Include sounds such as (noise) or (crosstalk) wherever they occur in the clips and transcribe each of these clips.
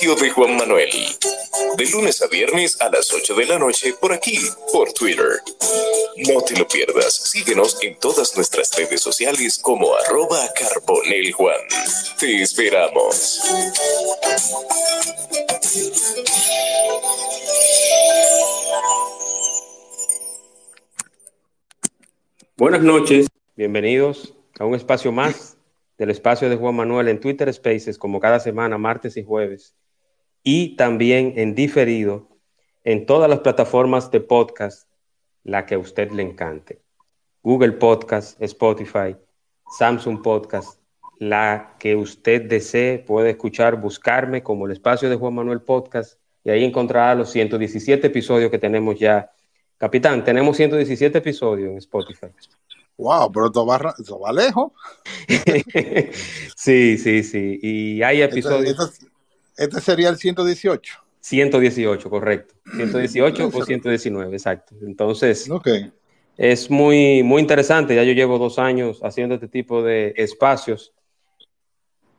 de Juan Manuel. De lunes a viernes a las 8 de la noche por aquí, por Twitter. No te lo pierdas. Síguenos en todas nuestras redes sociales como arroba carboneljuan. Te esperamos. Buenas noches, bienvenidos a un espacio más del espacio de Juan Manuel en Twitter Spaces, como cada semana, martes y jueves, y también en diferido en todas las plataformas de podcast, la que a usted le encante. Google Podcast, Spotify, Samsung Podcast, la que usted desee, puede escuchar, buscarme como el espacio de Juan Manuel Podcast, y ahí encontrará los 117 episodios que tenemos ya Capitán, tenemos 117 episodios en Spotify. Wow, pero esto va, lejos. (laughs) sí, sí, sí. Y hay episodios. Este, sería el 118. 118, correcto. 118 o 119, exacto. Entonces, es muy, muy interesante. Ya yo llevo dos años haciendo este tipo de espacios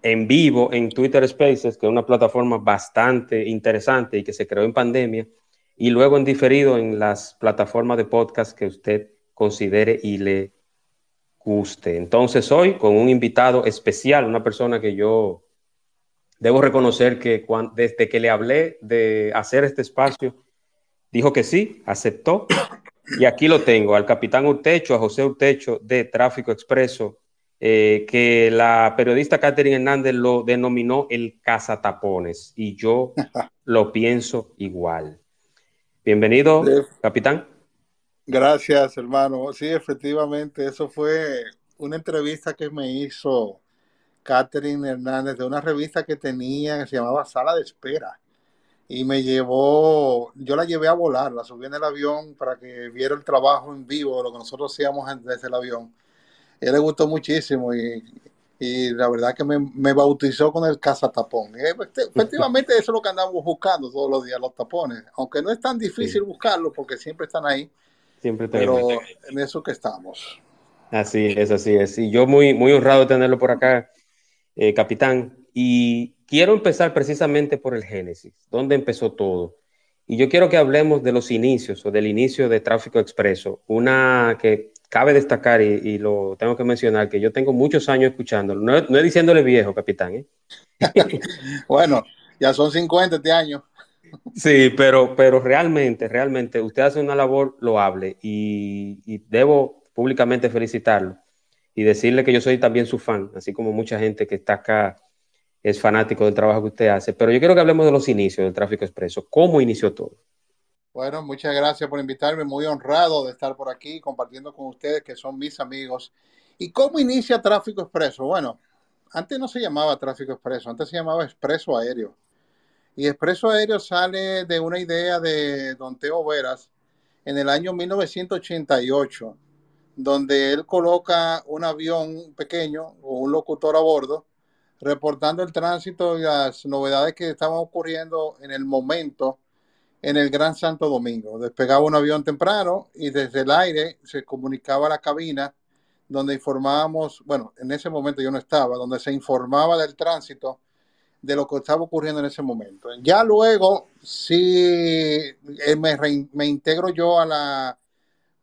en vivo en Twitter Spaces, que es una plataforma bastante interesante y que se creó en pandemia y luego en diferido en las plataformas de podcast que usted considere y le guste. Entonces hoy con un invitado especial, una persona que yo debo reconocer que desde que le hablé de hacer este espacio, dijo que sí, aceptó. Y aquí lo tengo, al capitán Urtecho, a José Urtecho de Tráfico Expreso, eh, que la periodista Catherine Hernández lo denominó el cazatapones y yo (laughs) lo pienso igual. Bienvenido, capitán. Gracias, hermano. Sí, efectivamente, eso fue una entrevista que me hizo Catherine Hernández de una revista que tenía que se llamaba Sala de Espera. Y me llevó, yo la llevé a volar, la subí en el avión para que viera el trabajo en vivo de lo que nosotros hacíamos desde el avión. A él le gustó muchísimo y y la verdad que me, bautizó con el cazatapón. Pues, (laughs) efectivamente, eso es lo que andamos buscando todos los días, los tapones. Aunque no es tan difícil buscarlos porque siempre están ahí. Siempre pero en eso que estamos. Así es, así es. Y yo muy, muy honrado de tenerlo por acá, eh, capitán. Y quiero empezar precisamente por el Génesis, donde empezó todo. Y yo quiero que hablemos de los inicios o del inicio de Tráfico Expreso, una que cabe destacar y, lo tengo que mencionar que yo tengo muchos años escuchándolo. No, es diciéndole viejo, capitán. ¿eh? (laughs) bueno, ya son 50 este año. sí, pero, pero realmente, realmente usted hace una labor loable y, y debo públicamente felicitarlo y decirle que yo soy también su fan, así como mucha gente que está acá es fanático del trabajo que usted hace. Pero yo quiero que hablemos de los inicios del tráfico expreso. ¿Cómo inició todo? Bueno, muchas gracias por invitarme. Muy honrado de estar por aquí compartiendo con ustedes que son mis amigos. ¿Y cómo inicia Tráfico Expreso? Bueno, antes no se llamaba Tráfico Expreso, antes se llamaba Expreso Aéreo. Y Expreso Aéreo sale de una idea de Don Teo Veras en el año 1988, donde él coloca un avión pequeño o un locutor a bordo, reportando el tránsito y las novedades que estaban ocurriendo en el momento en el Gran Santo Domingo. Despegaba un avión temprano y desde el aire se comunicaba a la cabina donde informábamos, bueno, en ese momento yo no estaba, donde se informaba del tránsito de lo que estaba ocurriendo en ese momento. Ya luego sí eh, me, me integro yo a, la,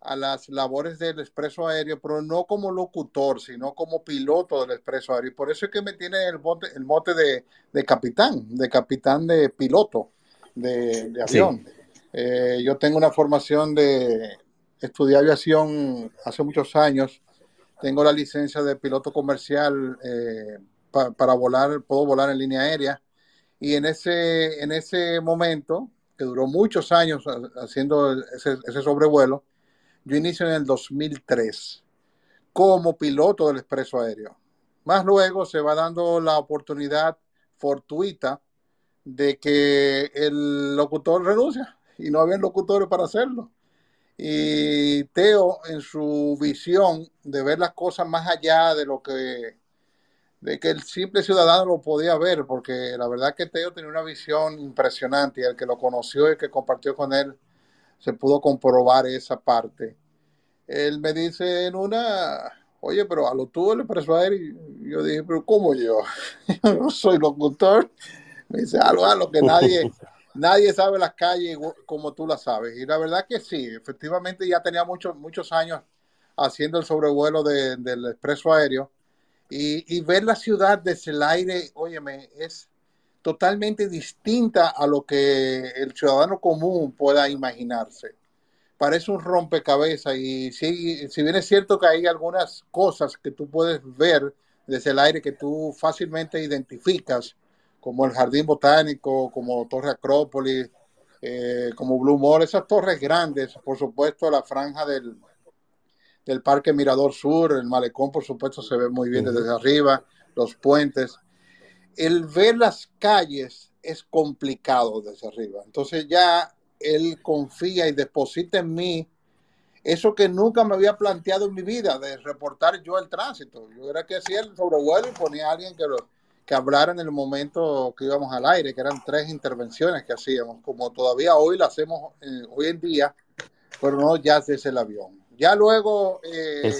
a las labores del expreso aéreo, pero no como locutor, sino como piloto del expreso aéreo. Y por eso es que me tiene el, bote, el mote de, de capitán, de capitán de piloto de, avión. Eh, yo tengo una formación de estudiar aviación hace muchos años. Tengo la licencia de piloto comercial eh, para volar, puedo volar en línea aérea. Y en ese, en ese momento, que duró muchos años haciendo ese, ese sobrevuelo, yo inicio en el 2003 como piloto del expreso aéreo. Más luego se va dando la oportunidad fortuita de que el locutor renuncia y no había locutores para hacerlo. Y Teo, en su visión de ver las cosas más allá de lo que de que el simple ciudadano lo podía ver, porque la verdad que Teo tenía una visión impresionante y el que lo conoció y que compartió con él se pudo comprobar esa parte. Él me dice en una, oye, pero a lo tuvo el expreso aéreo, y yo dije, pero ¿cómo yo? (laughs) yo no soy locutor Me dice, algo, algo que nadie, (laughs) nadie sabe las calles como tú las sabes. Y la verdad que sí, efectivamente ya tenía muchos, muchos años haciendo el sobrevuelo del expreso aéreo y, ver la ciudad desde el aire, óyeme, es totalmente distinta a lo que el ciudadano común pueda imaginarse. Parece un rompecabezas y si, si bien es cierto que hay algunas cosas que tú puedes ver desde el aire que tú fácilmente identificas, como el Jardín Botánico, como Torre Acrópolis, eh, como Blue Mall, esas torres grandes, por supuesto la franja del, del Parque Mirador Sur, el malecón por supuesto se ve muy bien desde arriba, los puentes. El ver las calles es complicado desde arriba. Entonces ya él confía y deposita en mí eso que nunca me había planteado en mi vida, de reportar yo el tránsito. Yo era que hacía el sobrevuelo y ponía a alguien que, que hablara en el momento que íbamos al aire, que eran tres intervenciones que hacíamos, como todavía hoy lo hacemos eh, hoy en día, pero no ya desde el avión. Ya luego eh,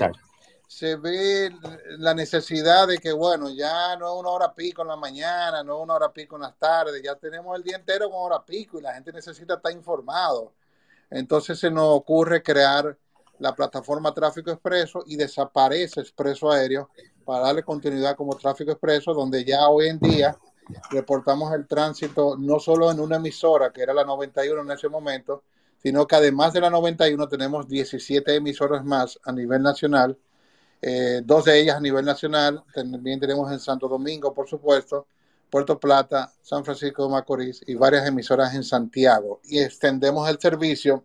se ve la necesidad de que, bueno, ya no es una hora pico en la mañana, no es una hora pico en las tardes, ya tenemos el día entero con hora pico y la gente necesita estar informado. Entonces se nos ocurre crear la plataforma Tráfico Expreso y desaparece Expreso Aéreo para darle continuidad como Tráfico Expreso, donde ya hoy en día reportamos el tránsito no solo en una emisora, que era la 91 en ese momento, sino que además de la 91 tenemos 17 emisoras más a nivel nacional, eh, dos de ellas a nivel nacional, también tenemos en Santo Domingo, por supuesto, Puerto Plata, San Francisco de Macorís y varias emisoras en Santiago. Y extendemos el servicio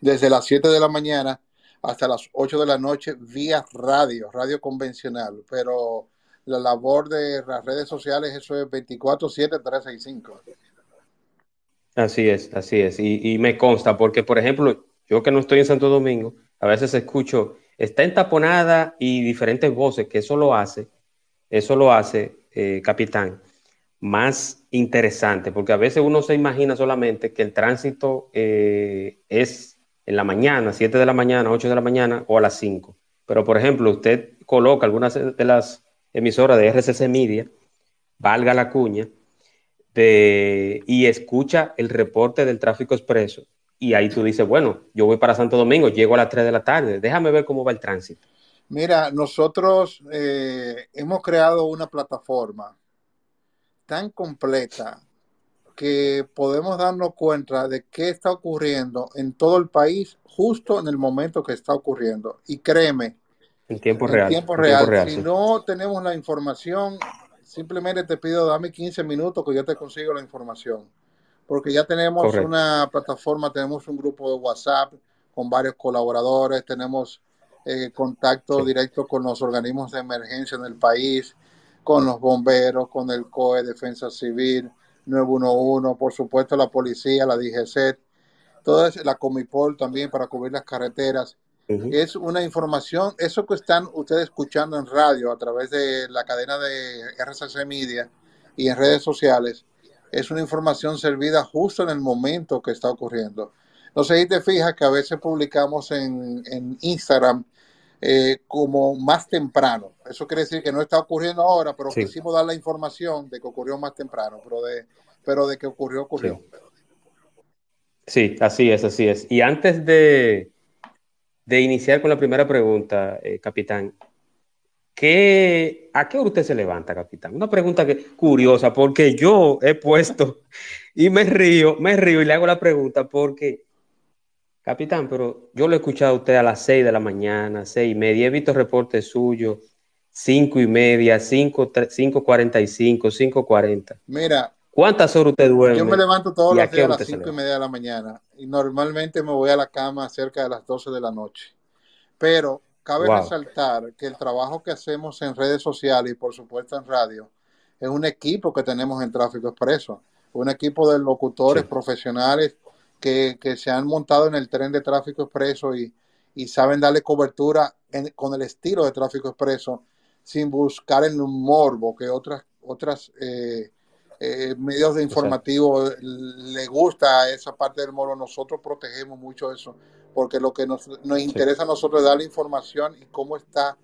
desde las 7 de la mañana hasta las 8 de la noche vía radio, radio convencional, pero la labor de las redes sociales, eso es 24-7, 365. Así es, así es. Y, me consta, porque por ejemplo, yo que no estoy en Santo Domingo, a veces escucho, está entaponada y diferentes voces, que eso lo hace, eso lo hace, eh, capitán, más interesante, porque a veces uno se imagina solamente que el tránsito eh, es en la mañana, 7 de la mañana, 8 de la mañana o a las 5. Pero por ejemplo, usted coloca algunas de las emisoras de RCC Media, valga la cuña, y escucha el reporte del tráfico expreso y ahí tú dices, bueno, yo voy para Santo Domingo, llego a las 3 de la tarde, déjame ver cómo va el tránsito. Mira, nosotros eh, hemos creado una plataforma tan completa que podemos darnos cuenta de qué está ocurriendo en todo el país justo en el momento que está ocurriendo. Y créeme, en tiempo real. Tiempo real. si no tenemos la información, Simplemente te pido, dame 15 minutos que yo te consigo la información. Porque ya tenemos una plataforma, tenemos un grupo de WhatsApp con varios colaboradores, tenemos eh, contacto directo con los organismos de emergencia en el país, con los bomberos, con el COE, Defensa Civil, 911, por supuesto la policía, la DGC, toda la Comipol también para cubrir las carreteras. Es una información, eso que están ustedes escuchando en radio a través de la cadena de RCC Media y en redes sociales, es una información servida justo en el momento que está ocurriendo. No sé si te fijas que a veces publicamos en, Instagram eh, como más temprano. Eso quiere decir que no está ocurriendo ahora, pero quisimos dar la información de que ocurrió más temprano, pero de, pero de que ocurrió, ocurrió. sí así es, así es. Y antes de, de iniciar con la primera pregunta, eh, capitán, ¿qué, ¿a qué hora usted se levanta, capitán? Una pregunta que, curiosa, porque yo he puesto (laughs) y me río, me río y le hago la pregunta porque, capitán, pero yo lo he escuchado a usted a las seis de la mañana, seis y media, he visto reportes suyos, cinco y media, cinco, cinco cuarenta y cinco, cinco cuarenta. Mira, ¿Cuántas horas usted duerme? Yo me levanto todos los días a las 5 y media de la mañana y normalmente me voy a la cama cerca de las 12 de la noche. Pero cabe resaltar que el trabajo que hacemos en redes sociales y por supuesto en radio es un equipo que tenemos en Tráfico Expreso, un equipo de locutores profesionales que, se han montado en el tren de Tráfico Expreso y, saben darle cobertura con el estilo de Tráfico Expreso sin buscar el morbo que otras, otras eh, eh, medios de informativo le gusta esa parte del moro, nosotros protegemos mucho eso, porque lo que nos, nos interesa a nosotros es dar la información y cómo está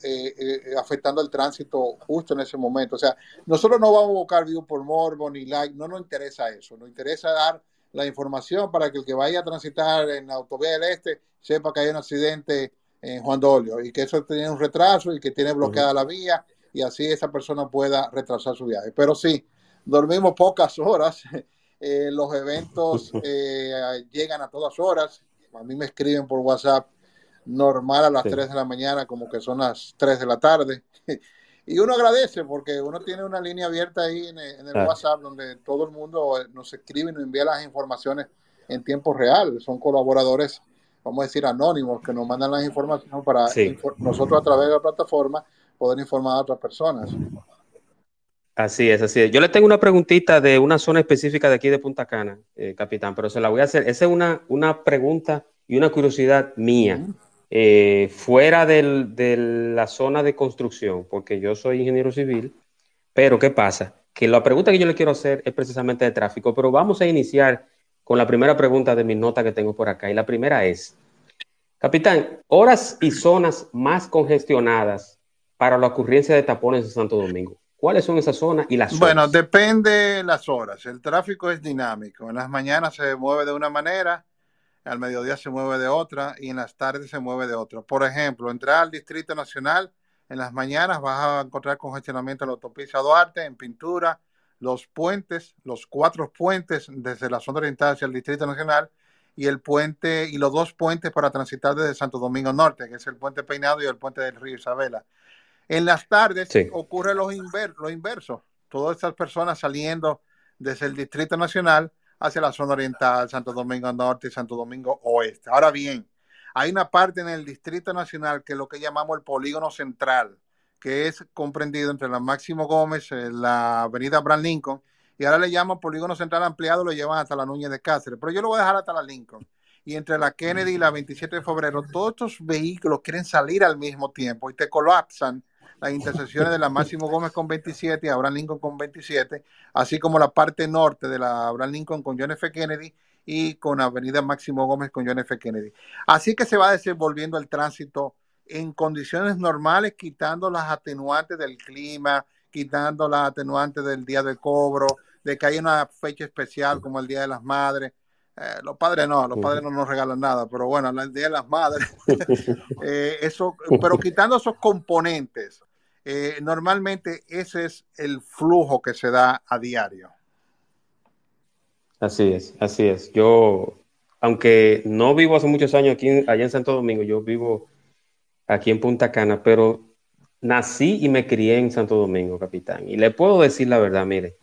eh, eh, afectando el tránsito justo en ese momento. O sea, nosotros no vamos a buscar view por morbo ni like, no nos interesa eso, nos interesa dar la información para que el que vaya a transitar en la autovía del Este sepa que hay un accidente en Juan Dolio y que eso tiene un retraso y que tiene bloqueada la vía y así esa persona pueda retrasar su viaje. Pero sí, dormimos pocas horas, (laughs) eh, los eventos (laughs) llegan a todas horas, a mí me escriben por WhatsApp normal a las 3 de la mañana, como que son las 3 de la tarde. (laughs) y uno agradece porque uno tiene una línea abierta ahí en el, WhatsApp donde todo el mundo eh, nos escribe y nos envía las informaciones en tiempo real. Son colaboradores, vamos a decir, anónimos que nos mandan las informaciones para nosotros a través de la plataforma poder informar a otras personas. Así es, así es. Yo le tengo una preguntita de una zona específica de aquí de Punta Cana, eh, capitán, pero se la voy a hacer. Esa es una, una pregunta y una curiosidad mía. Eh, fuera de la zona de construcción, porque yo soy ingeniero civil, pero ¿qué pasa? Que la pregunta que yo le quiero hacer es precisamente de tráfico, pero vamos a iniciar con la primera pregunta de mi nota que tengo por acá. Y la primera es, capitán, horas y zonas más congestionadas para la ocurrencia de tapones en Santo Domingo. ¿Cuáles son esas zonas y las zonas? Bueno, depende las horas. El tráfico es dinámico. En las mañanas se mueve de una manera, al mediodía se mueve de otra y en las tardes se mueve de otra. Por ejemplo, entrar al Distrito Nacional, en las mañanas vas a encontrar congestionamiento en la autopista Duarte, en Pintura, los puentes, los cuatro puentes desde la zona oriental hacia el Distrito Nacional y el puente y los dos puentes para transitar desde Santo Domingo Norte, que es el puente Peinado y el puente del Río Isabela. En las tardes ocurre lo, lo inverso. Todas estas personas saliendo desde el Distrito Nacional hacia la zona oriental, Santo Domingo Norte y Santo Domingo Oeste. Ahora bien, hay una parte en el Distrito Nacional que es lo que llamamos el polígono central, que es comprendido entre la Máximo Gómez, eh, la avenida Abraham Lincoln, y ahora le llaman polígono central ampliado, lo llevan hasta la Núñez de Cáceres, pero yo lo voy a dejar hasta la Lincoln. Y entre la Kennedy y la 27 de febrero, todos estos vehículos quieren salir al mismo tiempo y te colapsan las intersecciones de la Máximo Gómez con 27 y Abraham Lincoln con 27, así como la parte norte de la Abraham Lincoln con John F. Kennedy y con Avenida Máximo Gómez con John F. Kennedy. Así que se va desenvolviendo el tránsito en condiciones normales, quitando las atenuantes del clima, quitando las atenuantes del día de cobro, de que hay una fecha especial como el Día de las Madres. Eh, los padres no, los padres no nos regalan nada, pero bueno, el Día de las Madres, (laughs) eh, eso, pero quitando esos componentes, eh, normalmente ese es el flujo que se da a diario. Así es, así es. Yo, aunque no vivo hace muchos años aquí allá en Santo Domingo, yo vivo aquí en Punta Cana, pero nací y me crié en Santo Domingo, capitán. Y le puedo decir la verdad, mire,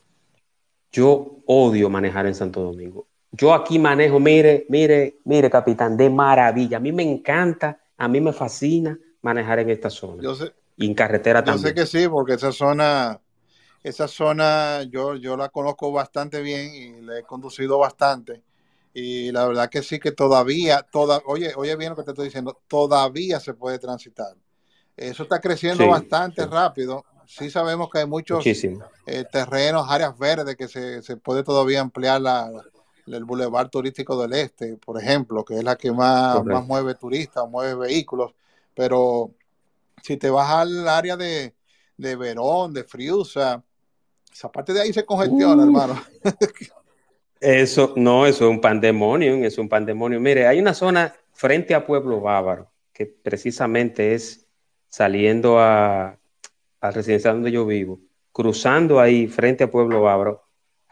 yo odio manejar en Santo Domingo. Yo aquí manejo, mire, mire, mire, capitán, de maravilla. A mí me encanta, a mí me fascina manejar en esta zona. Yo sé, y en carretera también. Yo sé que sí, porque esa zona, esa zona yo, yo la conozco bastante bien y la he conducido bastante. Y la verdad que sí que todavía, toda, oye, oye bien lo que te estoy diciendo, todavía se puede transitar. Eso está creciendo bastante rápido. Sí sabemos que hay muchos eh, terrenos, áreas verdes que se, se puede todavía ampliar la, el Boulevard Turístico del Este, por ejemplo, que es la que más, más mueve turistas, mueve vehículos, pero si te vas al área de, Verón, de Friusa, esa parte de ahí se congestiona, hermano. (laughs) eso, no, eso es un pandemonio, es un pandemonio. Mire, hay una zona frente a Pueblo Bávaro, que precisamente es saliendo a, al residencial donde yo vivo, cruzando ahí frente a Pueblo Bávaro,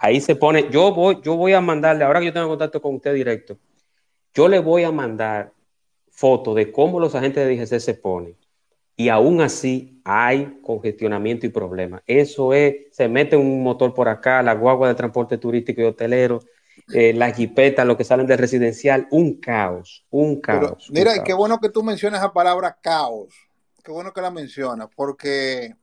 ahí se pone, yo voy, yo voy a mandarle, ahora que yo tengo contacto con usted directo, yo le voy a mandar fotos de cómo los agentes de DGC se ponen y aún así hay congestionamiento y problemas. Eso es, se mete un motor por acá, la guagua de transporte turístico y hotelero, eh, las jipetas, lo que salen del residencial, un caos, un caos. mira, y qué bueno que tú mencionas la palabra caos, qué bueno que la mencionas, porque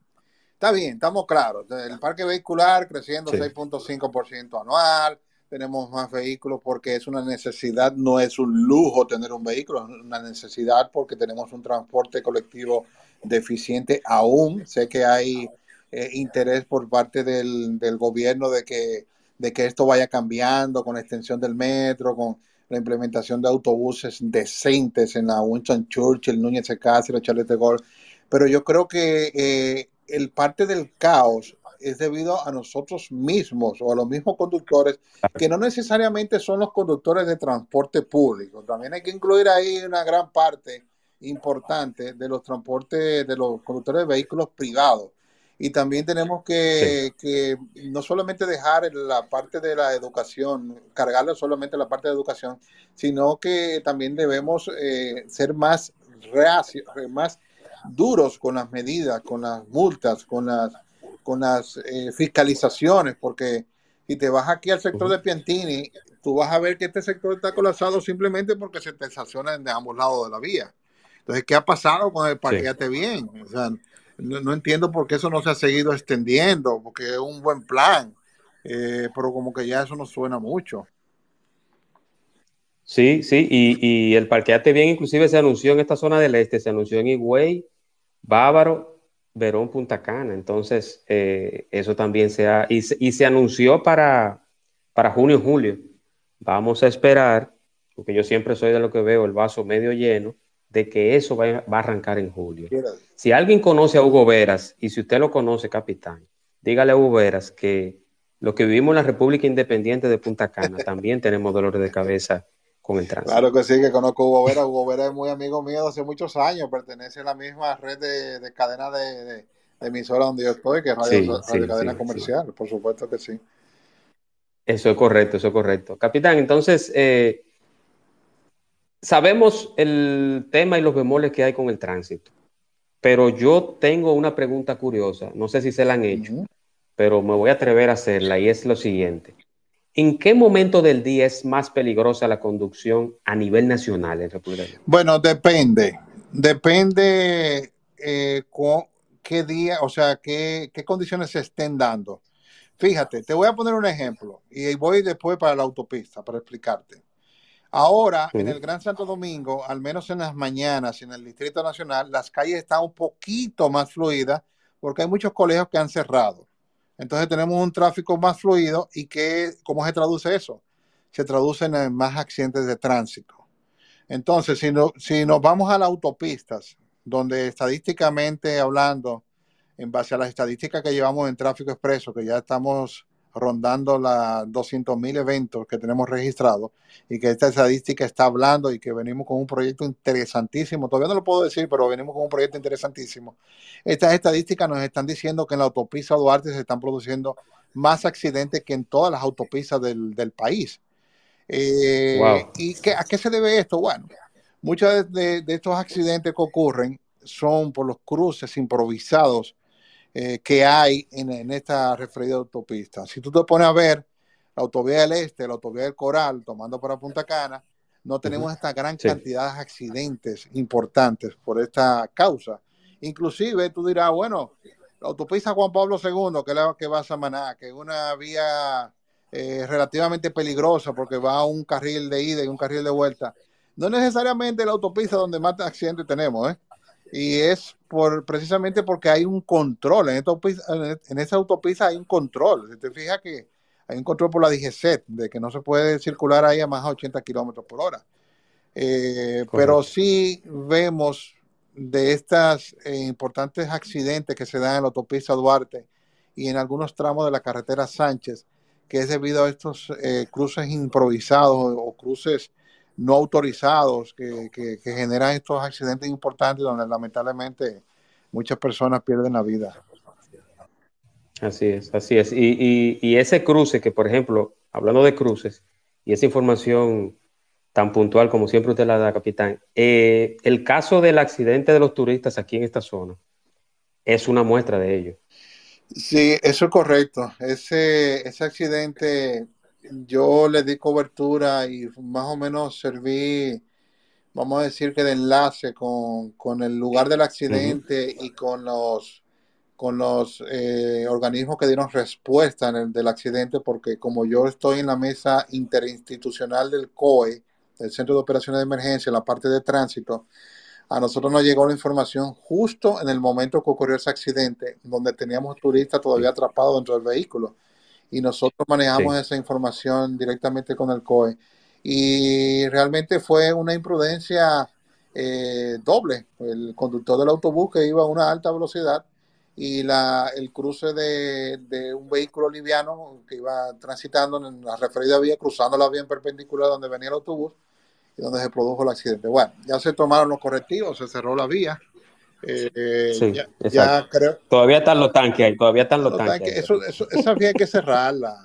está bien, estamos claros, el parque vehicular creciendo 6.5% anual, tenemos más vehículos porque es una necesidad, no es un lujo tener un vehículo, es una necesidad porque tenemos un transporte colectivo deficiente aún. Sé que hay eh, interés por parte del, gobierno de que, de que esto vaya cambiando con la extensión del metro, con la implementación de autobuses decentes en la Winston Churchill, Núñez de Cáceres, Charles de Gaulle. pero yo creo que eh, el parte del caos es debido a nosotros mismos o a los mismos conductores, que no necesariamente son los conductores de transporte público. También hay que incluir ahí una gran parte importante de los transportes, de los conductores de vehículos privados. Y también tenemos que, que, no solamente dejar la parte de la educación, cargarle solamente la parte de educación, sino que también debemos eh, ser más reacios, más duros con las medidas, con las multas, con las con las eh, fiscalizaciones, porque si te vas aquí al sector de Piantini, tú vas a ver que este sector está colapsado simplemente porque se te estaciona de ambos lados de la vía. Entonces, ¿qué ha pasado con el parqueate bien? O sea, no, entiendo por qué eso no se ha seguido extendiendo, porque es un buen plan, eh, pero como que ya eso no suena mucho. Sí, sí, y, y el parqueate bien inclusive se anunció en esta zona del este, se anunció en Higüey, Bávaro Verón Punta Cana. Entonces, eh, eso también se ha, y se, anunció para, para junio julio. Vamos a esperar, porque yo siempre soy de lo que veo el vaso medio lleno, de que eso va, a arrancar en julio. Si alguien conoce a Hugo Veras, y si usted lo conoce, capitán, dígale a Hugo Veras que lo que vivimos en la República Independiente de Punta Cana, (laughs) también tenemos dolores de cabeza con el tránsito. Claro que sí, que conozco a Hugo Vera. Hugo Vera es muy amigo mío hace muchos años, pertenece a la misma red de, cadena de, emisora donde yo estoy, que es Radio, Cadena Comercial, por supuesto que sí. Eso es correcto, eso es correcto. Capitán, entonces, eh, sabemos el tema y los bemoles que hay con el tránsito, pero yo tengo una pregunta curiosa, no sé si se la han hecho, pero me voy a atrever a hacerla y es lo siguiente. ¿En qué momento del día es más peligrosa la conducción a nivel nacional en República Dominicana? Bueno, depende. Depende eh, qué día, o sea, qué, condiciones se estén dando. Fíjate, te voy a poner un ejemplo y voy después para la autopista para explicarte. Ahora, en el Gran Santo Domingo, al menos en las mañanas en el Distrito Nacional, las calles están un poquito más fluidas porque hay muchos colegios que han cerrado. Entonces tenemos un tráfico más fluido y que, ¿cómo se traduce eso? Se traduce en más accidentes de tránsito. Entonces, si, no, si nos vamos a las autopistas, donde estadísticamente hablando, en base a las estadísticas que llevamos en tráfico expreso, que ya estamos rondando los 200 mil eventos que tenemos registrados y que esta estadística está hablando y que venimos con un proyecto interesantísimo. Todavía no lo puedo decir, pero venimos con un proyecto interesantísimo. Estas estadísticas nos están diciendo que en la autopista Duarte se están produciendo más accidentes que en todas las autopistas del, país. Eh, ¿Y a qué se debe esto? Bueno, muchos de estos accidentes que ocurren son por los cruces improvisados eh, que hay en, esta referida autopista. Si tú te pones a ver la autovía del Este, la autovía del Coral, tomando para Punta Cana, no tenemos esta gran cantidad de accidentes importantes por esta causa. Inclusive tú dirás, bueno, la autopista Juan Pablo II, que es la que va a Samaná, que es una vía eh, relativamente peligrosa porque va a un carril de ida y un carril de vuelta. No necesariamente la autopista donde más accidentes tenemos, ¿eh? Y es por precisamente porque hay un control. En esta, autopista, en esta autopista hay un control. Si te fijas que hay un control por la DGCET, de que no se puede circular ahí a más de 80 kilómetros por hora. Eh, pero sí vemos de estos eh, importantes accidentes que se dan en la autopista Duarte y en algunos tramos de la carretera Sánchez, que es debido a estos eh, cruces improvisados o cruces no autorizados que, generan estos accidentes importantes donde lamentablemente muchas personas pierden la vida. Así es, así es. Y, ese cruce que, por ejemplo, hablando de cruces, y esa información tan puntual como siempre usted la da, capitán, eh, el caso del accidente de los turistas aquí en esta zona es una muestra de ello. Sí, eso es correcto. Ese, ese accidente yo le di cobertura y más o menos serví, vamos a decir que de enlace con, el lugar del accidente y con los con los eh, organismos que dieron respuesta en el del accidente, porque como yo estoy en la mesa interinstitucional del COE, del Centro de Operaciones de Emergencia, en la parte de tránsito, a nosotros nos llegó la información justo en el momento que ocurrió ese accidente, donde teníamos turistas todavía atrapados dentro del vehículo y nosotros manejamos esa información directamente con el COE. Y realmente fue una imprudencia eh, doble. El conductor del autobús que iba a una alta velocidad y la, el cruce de, un vehículo liviano que iba transitando en la referida vía, cruzando la vía en perpendicular donde venía el autobús y donde se produjo el accidente. Bueno, ya se tomaron los correctivos, se cerró la vía. Eh, ya, creo, todavía están los tanques ahí, todavía están los, tanques. Eso, esa vía hay que cerrarla.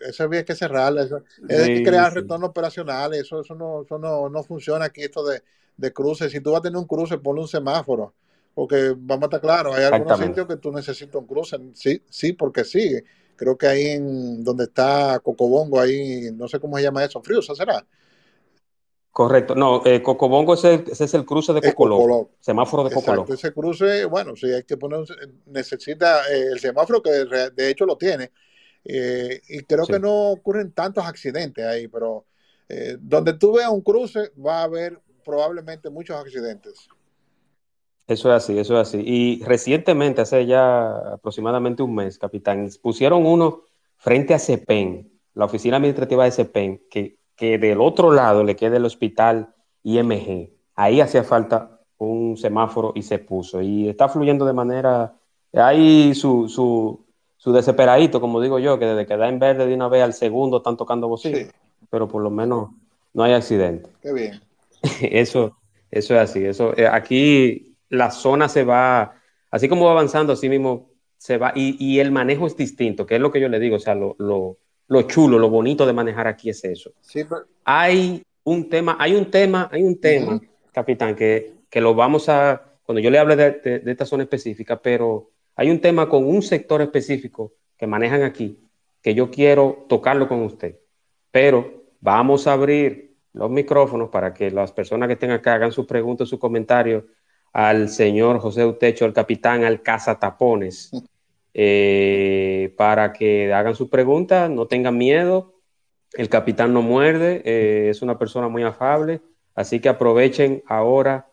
Esa vía hay que cerrarla. Eso, hay que crear retornos operacionales. Eso, eso, no, eso no, no funciona aquí, esto de, de cruces. Si tú vas a tener un cruce, ponle un semáforo porque vamos a estar claros, hay algunos sitios que tú necesitas un cruce, sí, sí, porque sí. Creo que ahí en donde está Cocobongo, ahí, no sé cómo se llama eso, frío, será? Correcto, no, eh, Cocobongo ese, es el cruce de Cocoló, semáforo de Cocoló. ese cruce, bueno, sí, hay que poner, necesita eh, el semáforo que de hecho lo tiene, eh, y creo que no ocurren tantos accidentes ahí, pero donde tú veas un cruce va a haber probablemente muchos accidentes. Eso es así, eso es así. Y recientemente, hace ya aproximadamente un mes, capitán, pusieron uno frente a CEPEN, la oficina administrativa de CEPEN, que, que del otro lado le queda el hospital IMG. Ahí hacía falta un semáforo y se puso. Y está fluyendo de manera. Hay su, su, su desesperadito, como digo yo, que desde que da en verde de una vez al segundo están tocando bocina. Pero por lo menos no hay accidente. Qué bien. (laughs) Eso, eso es así. Eso, eh, aquí la zona se va, así como va avanzando, así mismo se va, y, el manejo es distinto, que es lo que yo le digo, o sea, lo, chulo, lo bonito de manejar aquí es eso. Hay un tema, hay un tema, hay un tema, capitán, que, lo vamos a, cuando yo le hable de, esta zona específica, pero hay un tema con un sector específico que manejan aquí, que yo quiero tocarlo con usted, pero vamos a abrir los micrófonos para que las personas que estén acá hagan sus preguntas, sus comentarios al señor José Utecho, al capitán Alcázar Tapones, (laughs) eh, para que hagan sus preguntas, no tengan miedo. El capitán no muerde, eh, es una persona muy afable, así que aprovechen ahora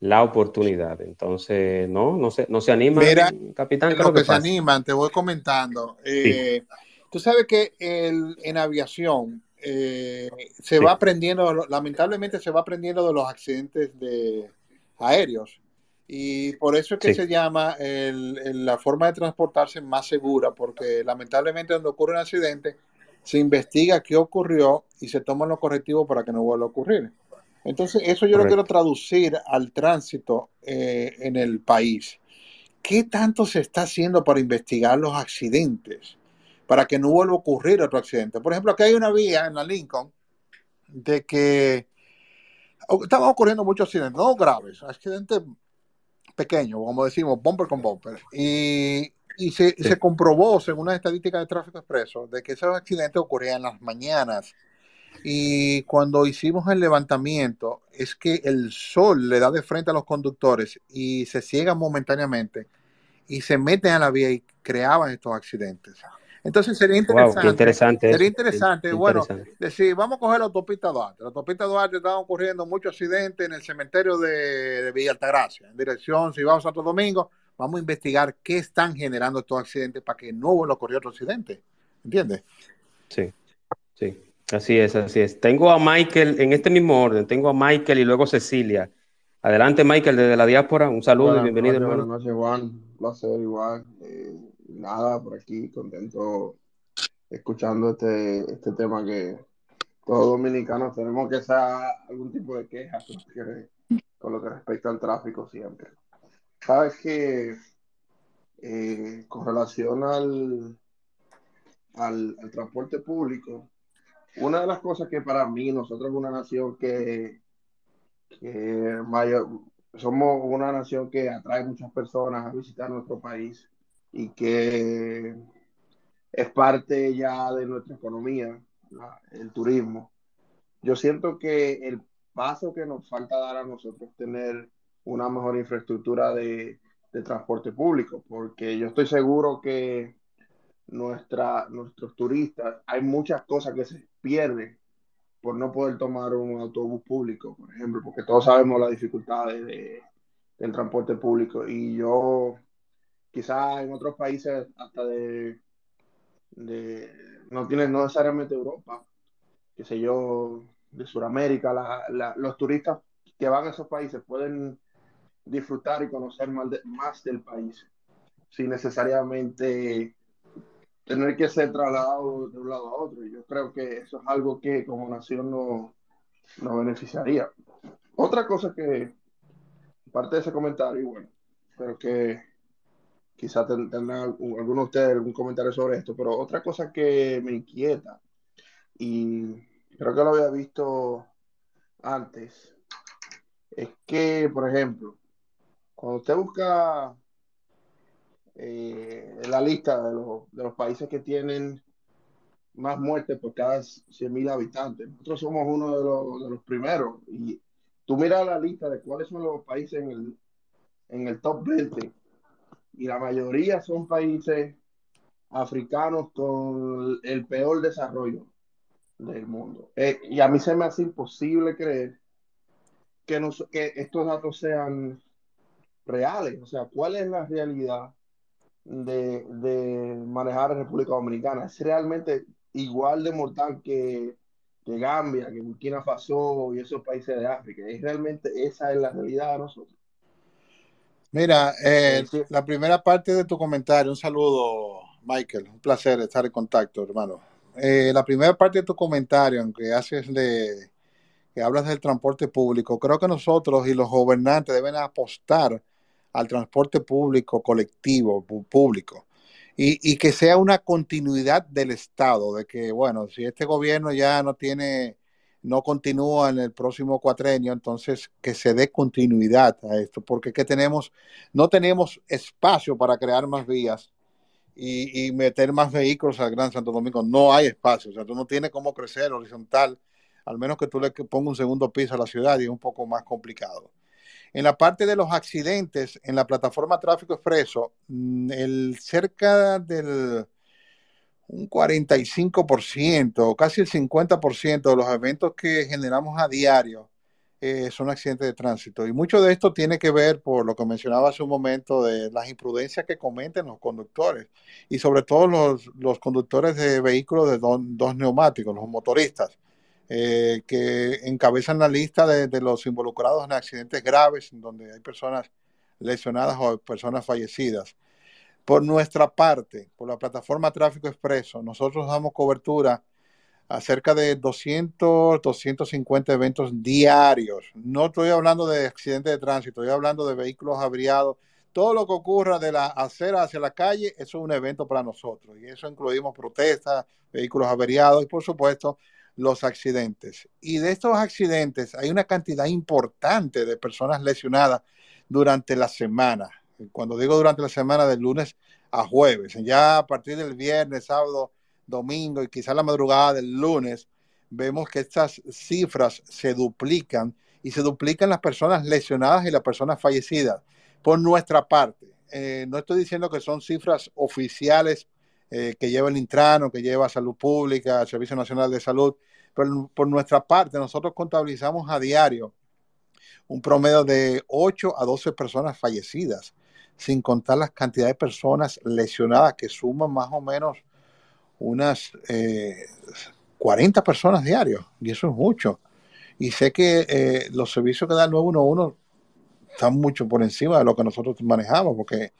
la oportunidad. Entonces, no, no se, no se animan, Mira, capitán. Lo que, se animan, te voy comentando. Eh, tú sabes que en aviación se va aprendiendo, lamentablemente se va aprendiendo de los accidentes de, aéreos. Y por eso es que se llama el, la forma de transportarse más segura, porque lamentablemente cuando ocurre un accidente, se investiga qué ocurrió y se toman los correctivos para que no vuelva a ocurrir. Entonces, eso yo lo quiero traducir al tránsito eh, en el país. ¿Qué tanto se está haciendo para investigar los accidentes? Para que no vuelva a ocurrir otro accidente. Por ejemplo, aquí hay una vía en la Lincoln de que estaban ocurriendo muchos accidentes, no graves, accidentes pequeños, como decimos, bumper con bumper. Y, y se, se, comprobó, según las estadísticas de tráfico expreso, de que esos accidentes ocurrían en las mañanas. Y cuando hicimos el levantamiento, es que el sol le da de frente a los conductores y se ciegan momentáneamente y se meten a la vía y creaban estos accidentes. Entonces sería interesante. sería interesante, bueno, decir, vamos a coger la autopista Duarte. La autopista Duarte están ocurriendo muchos accidentes en el cementerio de, Villa Altagracia, en dirección, si vamos a Santo Domingo, vamos a investigar qué están generando estos accidentes para que no vuelva a ocurrir otro accidente. ¿Entiendes? Sí, sí. Así es, así es. Tengo a Michael en este mismo orden. Tengo a Michael y luego Cecilia. Adelante, Michael, desde la diáspora. Un saludo y bienvenido, Buenas noches, Juan. Un placer, igual. Eh, nada, por aquí, contento escuchando este, este tema que todos dominicanos tenemos que hacer algún tipo de queja con lo que respecta al tráfico siempre. Sabes que eh, con relación al, al, transporte público, una de las cosas que para mí, nosotros una nación que, que mayor, somos una nación que atrae muchas personas a visitar nuestro país y que es parte ya de nuestra economía, el turismo. Yo siento que el paso que nos falta dar a nosotros es tener una mejor infraestructura de, transporte público, porque yo estoy seguro que nuestra, nuestros turistas, hay muchas cosas que se pierden por no poder tomar un autobús público, por ejemplo, porque todos sabemos las dificultades de, del transporte público. Y yo quizás en otros países hasta de, no tienes no necesariamente Europa, qué sé yo, de Sudamérica, los turistas que van a esos países pueden disfrutar y conocer más, del país, sin necesariamente tener que ser trasladado de un lado a otro. Y yo creo que eso es algo que como nación nos no beneficiaría. Otra cosa que, parte de ese comentario, bueno, pero que quizás tendrán algunos de ustedes algún comentario sobre esto, pero otra cosa que me inquieta, y creo que lo había visto antes, es que, por ejemplo, cuando usted busca eh, la lista de los, de los países que tienen más muertes por cada 100.000 habitantes. Nosotros somos uno de los, de los, primeros. Y tú miras la lista de cuáles son los países en el, en el top 20 y la mayoría son países africanos con el peor desarrollo del mundo. Eh, y a mí se me hace imposible creer que, estos datos sean reales. O sea, ¿cuál es la realidad de, de manejar a República Dominicana? ¿Es realmente igual de mortal que, que Gambia, que Burkina Faso y esos países de África? ¿Es realmente esa es la realidad de nosotros? Mira, eh, la primera parte de tu comentario, un saludo, Michael, un placer estar en contacto, hermano. Eh, la primera parte de tu comentario, aunque haces de que hablas del transporte público, creo que nosotros y los gobernantes deben apostar al transporte público colectivo, público, y, y que sea una continuidad del Estado, de que, bueno, si este gobierno ya no tiene no continúa en el próximo cuatrenio, entonces que se dé continuidad a esto, porque que tenemos, no tenemos espacio para crear más vías y, meter más vehículos al Gran Santo Domingo. No hay espacio, o sea, tú no tienes cómo crecer horizontal, al menos que tú le pongas un segundo piso a la ciudad y es un poco más complicado. En la parte de los accidentes, en la plataforma Tráfico Expreso, mm, el cerca del un 45%, casi el 50% de los eventos que generamos a diario eh, son accidentes de tránsito. Y mucho de esto tiene que ver, por lo que mencionaba hace un momento, de las imprudencias que cometen los conductores y sobre todo los, conductores de vehículos de dos neumáticos, los motoristas, eh, que encabezan la lista de, de los involucrados en accidentes graves, donde hay personas lesionadas o personas fallecidas. Por nuestra parte, por la plataforma Tráfico Expreso, nosotros damos cobertura a cerca de 200, 250 eventos diarios. No estoy hablando de accidentes de tránsito, estoy hablando de vehículos averiados. Todo lo que ocurra de la acera hacia la calle, eso es un evento para nosotros. Y eso incluimos protestas, vehículos averiados y, por supuesto, los accidentes. Y de estos accidentes hay una cantidad importante de personas lesionadas durante la semana cuando digo durante la semana, de lunes a jueves. Ya a partir del viernes, sábado, domingo y quizá la madrugada del lunes, vemos que estas cifras se duplican y se duplican las personas lesionadas y las personas fallecidas. Por nuestra parte, eh, no estoy diciendo que son cifras oficiales eh, que lleva el Intrano, que lleva Salud Pública, Servicio Nacional de Salud, pero por nuestra parte, nosotros contabilizamos a diario un promedio de 8 a 12 personas fallecidas sin contar las cantidades de personas lesionadas que suman más o menos unas 40 eh, personas diarios, y eso es mucho. Y sé que eh, los servicios que da el 911 están mucho por encima de lo que nosotros manejamos, porque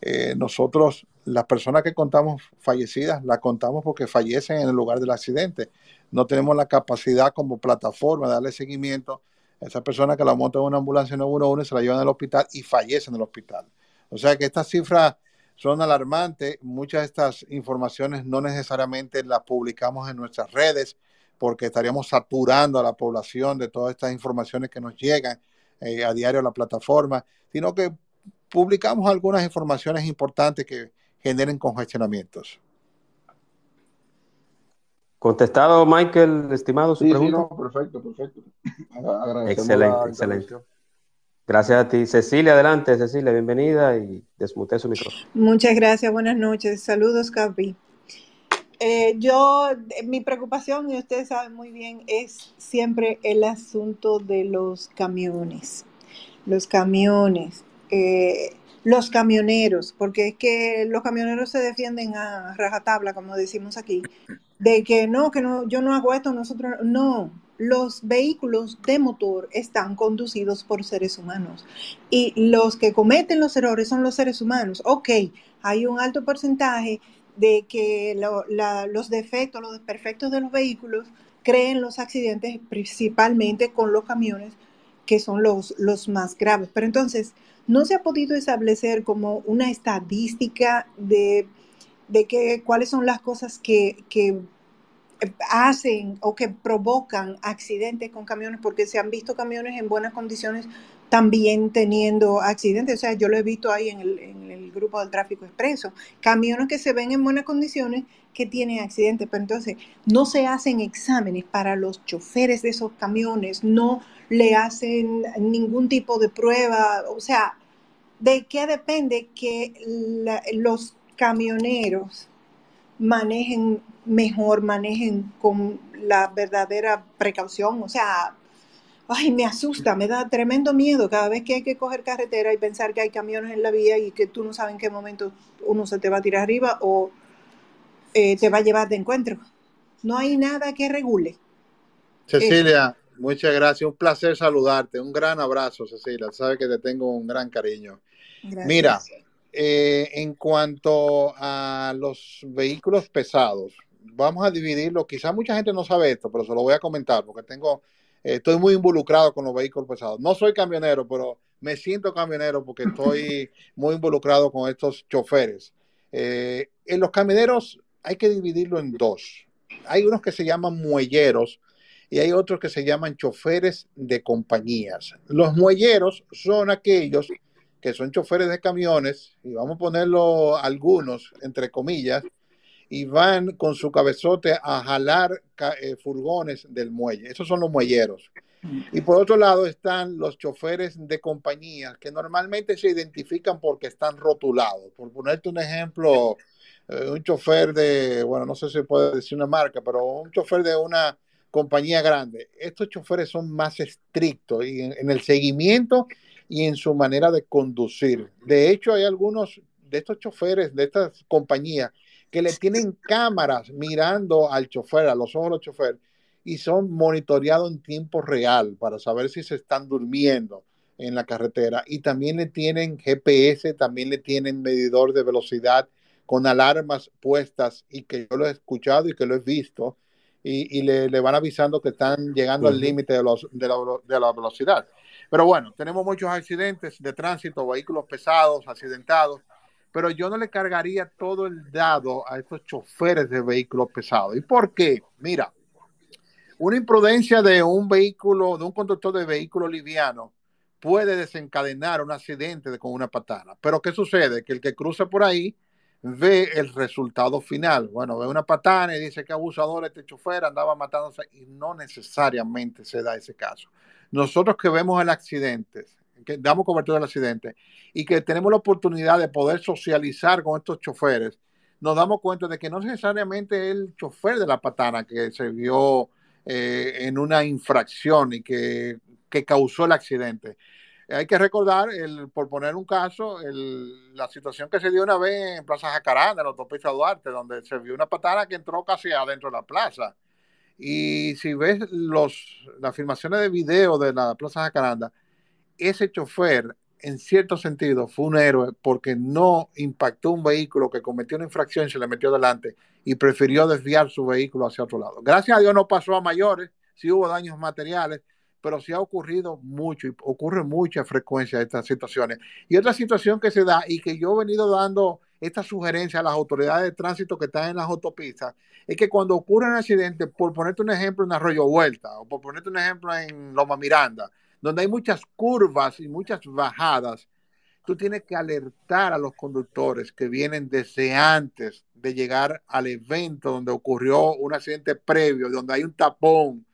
eh, nosotros, las personas que contamos fallecidas, las contamos porque fallecen en el lugar del accidente. No tenemos la capacidad como plataforma de darle seguimiento a esa persona que la monta en una ambulancia 911 y se la llevan al hospital y fallece en el hospital. O sea que estas cifras son alarmantes. Muchas de estas informaciones no necesariamente las publicamos en nuestras redes porque estaríamos saturando a la población de todas estas informaciones que nos llegan eh, a diario a la plataforma, sino que publicamos algunas informaciones importantes que generen congestionamientos. Contestado, Michael, estimado, su pregunta. perfecto, perfecto. (laughs) excelente, excelente. Gracias a ti. Cecilia, adelante, Cecilia, bienvenida y desmute su micrófono. Muchas gracias, buenas noches. Saludos, Capi. Eh, yo, mi preocupación, y ustedes saben muy bien, es siempre el asunto de los camiones. Los camiones, eh, los camioneros, porque es que los camioneros se defienden a rajatabla, como decimos aquí, de que no, que no, yo no hago esto, nosotros no los vehículos de motor están conducidos por seres humanos y los que cometen los errores son los seres humanos. Ok, hay un alto porcentaje de que los defectos, los desperfectos de los vehículos creen los accidentes principalmente con los camiones que son los, más graves. Pero entonces, no se ha podido establecer como una estadística de, de cuáles son las cosas que hacen o que provocan accidentes con camiones, porque se han visto camiones en buenas condiciones también teniendo accidentes. O sea, yo lo he visto ahí en el, en el grupo del tráfico expreso. Camiones que se ven en buenas condiciones que tienen accidentes, pero entonces no se hacen exámenes para los choferes de esos camiones, no le hacen ningún tipo de prueba. O sea, ¿de qué depende que los camioneros manejen mejor, manejen con la verdadera precaución? O sea, ay, me asusta, me da tremendo miedo cada vez que hay que coger carretera y pensar que hay camiones en la vía y que tú no sabes en qué momento uno se te va a tirar arriba o eh, te va a llevar de encuentro. No hay nada que regule. Cecilia, muchas gracias. Un placer saludarte. Un gran abrazo, Cecilia. Sabes que te tengo un gran cariño. Mira, eh, en cuanto a los vehículos pesados, vamos a dividirlo. Quizás mucha gente no sabe esto, pero se lo voy a comentar porque tengo estoy muy involucrado con los vehículos pesados. No soy camionero, pero me siento camionero porque estoy (laughs) muy involucrado con estos choferes. Eh, en los camioneros hay que dividirlo en dos. Hay unos que se llaman muelleros y hay otros que se llaman choferes de compañías. Los muelleros son aquellos que son choferes de camiones, y vamos a ponerlo algunos, entre comillas, y van con su cabezote a jalar eh, furgones del muelle. Esos son los muelleros. Y por otro lado están los choferes de compañía que normalmente se identifican porque están rotulados. Por ponerte un ejemplo, eh, un chofer de, bueno, no sé si puede decir una marca, pero un chofer de una compañía grande. Estos choferes son más estrictos y en el seguimiento y en su manera de conducir. De hecho, hay algunos de estos choferes de estas compañías que le tienen cámaras mirando al chofer, a los ojos del chofer, y son monitoreados en tiempo real para saber si se están durmiendo en la carretera. Y también le tienen GPS, también le tienen medidor de velocidad con alarmas puestas y que yo lo he escuchado y que lo he visto. Y, le, van avisando que están llegando al límite de, de, la, de la velocidad. Pero bueno, tenemos muchos accidentes de tránsito, vehículos pesados, accidentados pero yo no le cargaría todo el dado a estos choferes de vehículos pesados. ¿Y por qué? Mira, una imprudencia de un vehículo, de un conductor de vehículo liviano, puede desencadenar un accidente con una patana. Pero ¿qué sucede? Que el que cruza por ahí ve el resultado final. Bueno, ve una patana y dice que abusador este chofer andaba matándose y no necesariamente se da ese caso. Nosotros que vemos el accidente, que damos cobertura al accidente y que tenemos la oportunidad de poder socializar con estos choferes, nos damos cuenta de que no necesariamente el chofer de la patana que se vio eh, en una infracción y que, que, causó el accidente. Hay que recordar, el, por poner un caso, el, la situación que se dio una vez en Plaza Jacaranda, en la autopista Duarte, donde se vio una patana que entró casi adentro de la plaza. Y si ves los, las filmaciones de video de la Plaza Jacaranda, ese chofer, en cierto sentido, fue un héroe porque no impactó un vehículo que cometió una infracción y se le metió delante y prefirió desviar su vehículo hacia otro lado. Gracias a Dios no pasó a mayores, sí hubo daños materiales, pero sí ha ocurrido mucho y ocurre mucha frecuencia estas situaciones. Y otra situación que se da y que yo he venido dando esta sugerencia a las autoridades de tránsito que están en las autopistas es que cuando ocurre un accidente, por ponerte un ejemplo en Arroyo Vuelta o por ponerte un ejemplo en Loma Miranda, donde hay muchas curvas y muchas bajadas, tú tienes que alertar a los conductores que vienen desde antes de llegar al evento donde ocurrió un accidente previo, donde hay un tapón,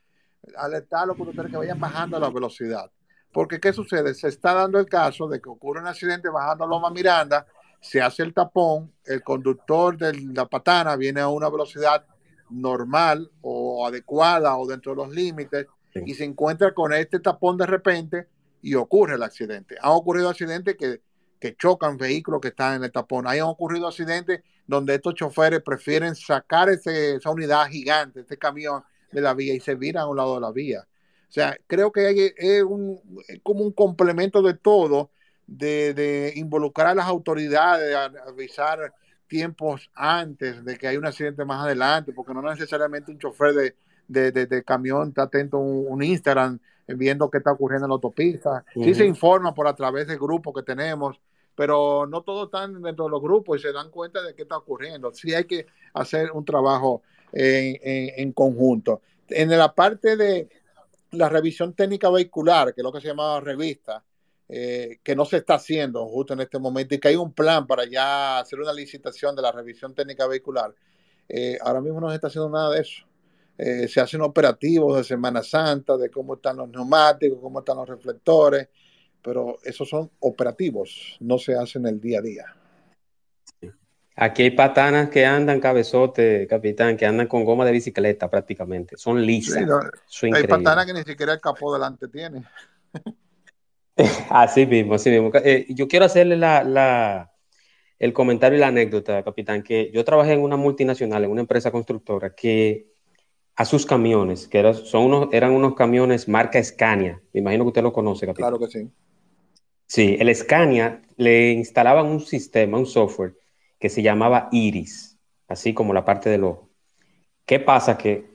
alertar a los conductores que vayan bajando la velocidad. Porque, ¿qué sucede? Se está dando el caso de que ocurre un accidente bajando a Loma Miranda, se hace el tapón, el conductor de la patana viene a una velocidad normal o adecuada o dentro de los límites, y se encuentra con este tapón de repente y ocurre el accidente. Han ocurrido accidentes que, que chocan vehículos que están en el tapón. Hay han ocurrido accidentes donde estos choferes prefieren sacar ese, esa unidad gigante, este camión, de la vía y se viran a un lado de la vía. O sea, creo que es un, como un complemento de todo, de, involucrar a las autoridades, a avisar tiempos antes de que hay un accidente más adelante, porque no necesariamente un chofer de, de, camión está atento a un, Instagram viendo qué está ocurriendo en la autopista. Sí se informa por a través del grupo que tenemos, pero no todos están dentro de los grupos y se dan cuenta de qué está ocurriendo. Sí hay que hacer un trabajo en, en conjunto. En la parte de, la revisión técnica vehicular, que es lo que se llamaba revista, eh, que no se está haciendo justo en este momento y que hay un plan para ya hacer una licitación de la revisión técnica vehicular. Eh, ahora mismo no se está haciendo nada de eso. Eh, se hacen operativos de Semana Santa, de cómo están los neumáticos, cómo están los reflectores, pero esos son operativos, no se hacen el día a día. Aquí hay patanas que andan cabezote, capitán, que andan con goma de bicicleta prácticamente. Son lisas. hay patanas que ni siquiera el capó delante tiene. (laughs) así mismo, así mismo. Eh, yo quiero hacerle la, el comentario y la anécdota, capitán, que yo trabajé en una multinacional, en una empresa constructora, que a sus camiones, que eran, son unos, eran unos camiones marca Scania, me imagino que usted lo conoce, capitán. Claro que sí. Sí, el Scania le instalaban un sistema, un software que se llamaba iris, así como la parte del ojo. ¿Qué pasa? Que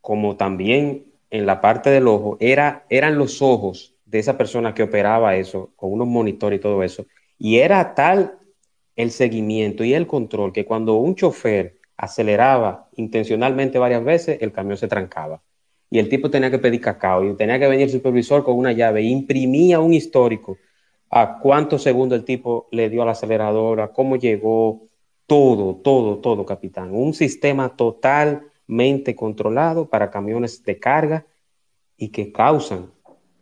como también en la parte del ojo era, eran los ojos de esa persona que operaba eso, con unos monitores y todo eso, y era tal el seguimiento y el control que cuando un chofer aceleraba intencionalmente varias veces, el camión se trancaba. Y el tipo tenía que pedir cacao y tenía que venir el supervisor con una llave, imprimía un histórico a cuántos segundos el tipo le dio a la aceleradora, cómo llegó, todo, todo, todo, capitán. Un sistema totalmente controlado para camiones de carga y que causan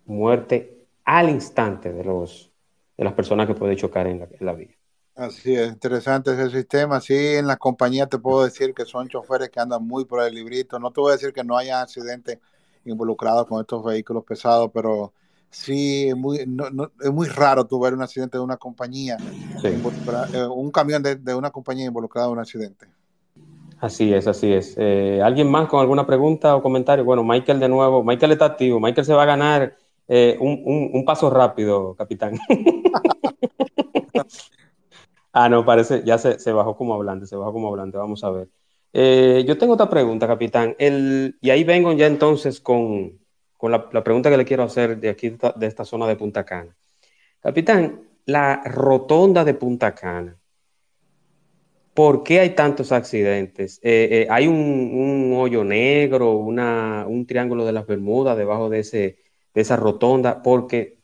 muerte al instante de, los, de las personas que pueden chocar en la, vía. Así es, interesante ese sistema. Sí, en la compañía te puedo decir que son choferes que andan muy por el librito. No te voy a decir que no haya accidentes involucrados con estos vehículos pesados, pero sí, es muy, es muy raro tu ver un accidente de una compañía, eh, un camión de, una compañía involucrado en un accidente. Así es, así es. Eh, ¿Alguien más con alguna pregunta o comentario? Bueno, Michael de nuevo, Michael está activo, Michael se va a ganar eh, un, paso rápido, capitán. (laughs) ah, no, parece, ya se, se, bajó como hablante, se bajó como hablante, vamos a ver. yo tengo otra pregunta, capitán, El, y ahí vengo ya entonces con, con la, pregunta que le quiero hacer de aquí, de esta zona de Punta Cana. Capitán, la rotonda de Punta Cana, ¿por qué hay tantos accidentes? Eh, eh, ¿Hay un, hoyo negro, un triángulo de las Bermudas debajo de, ese, esa rotonda? Porque,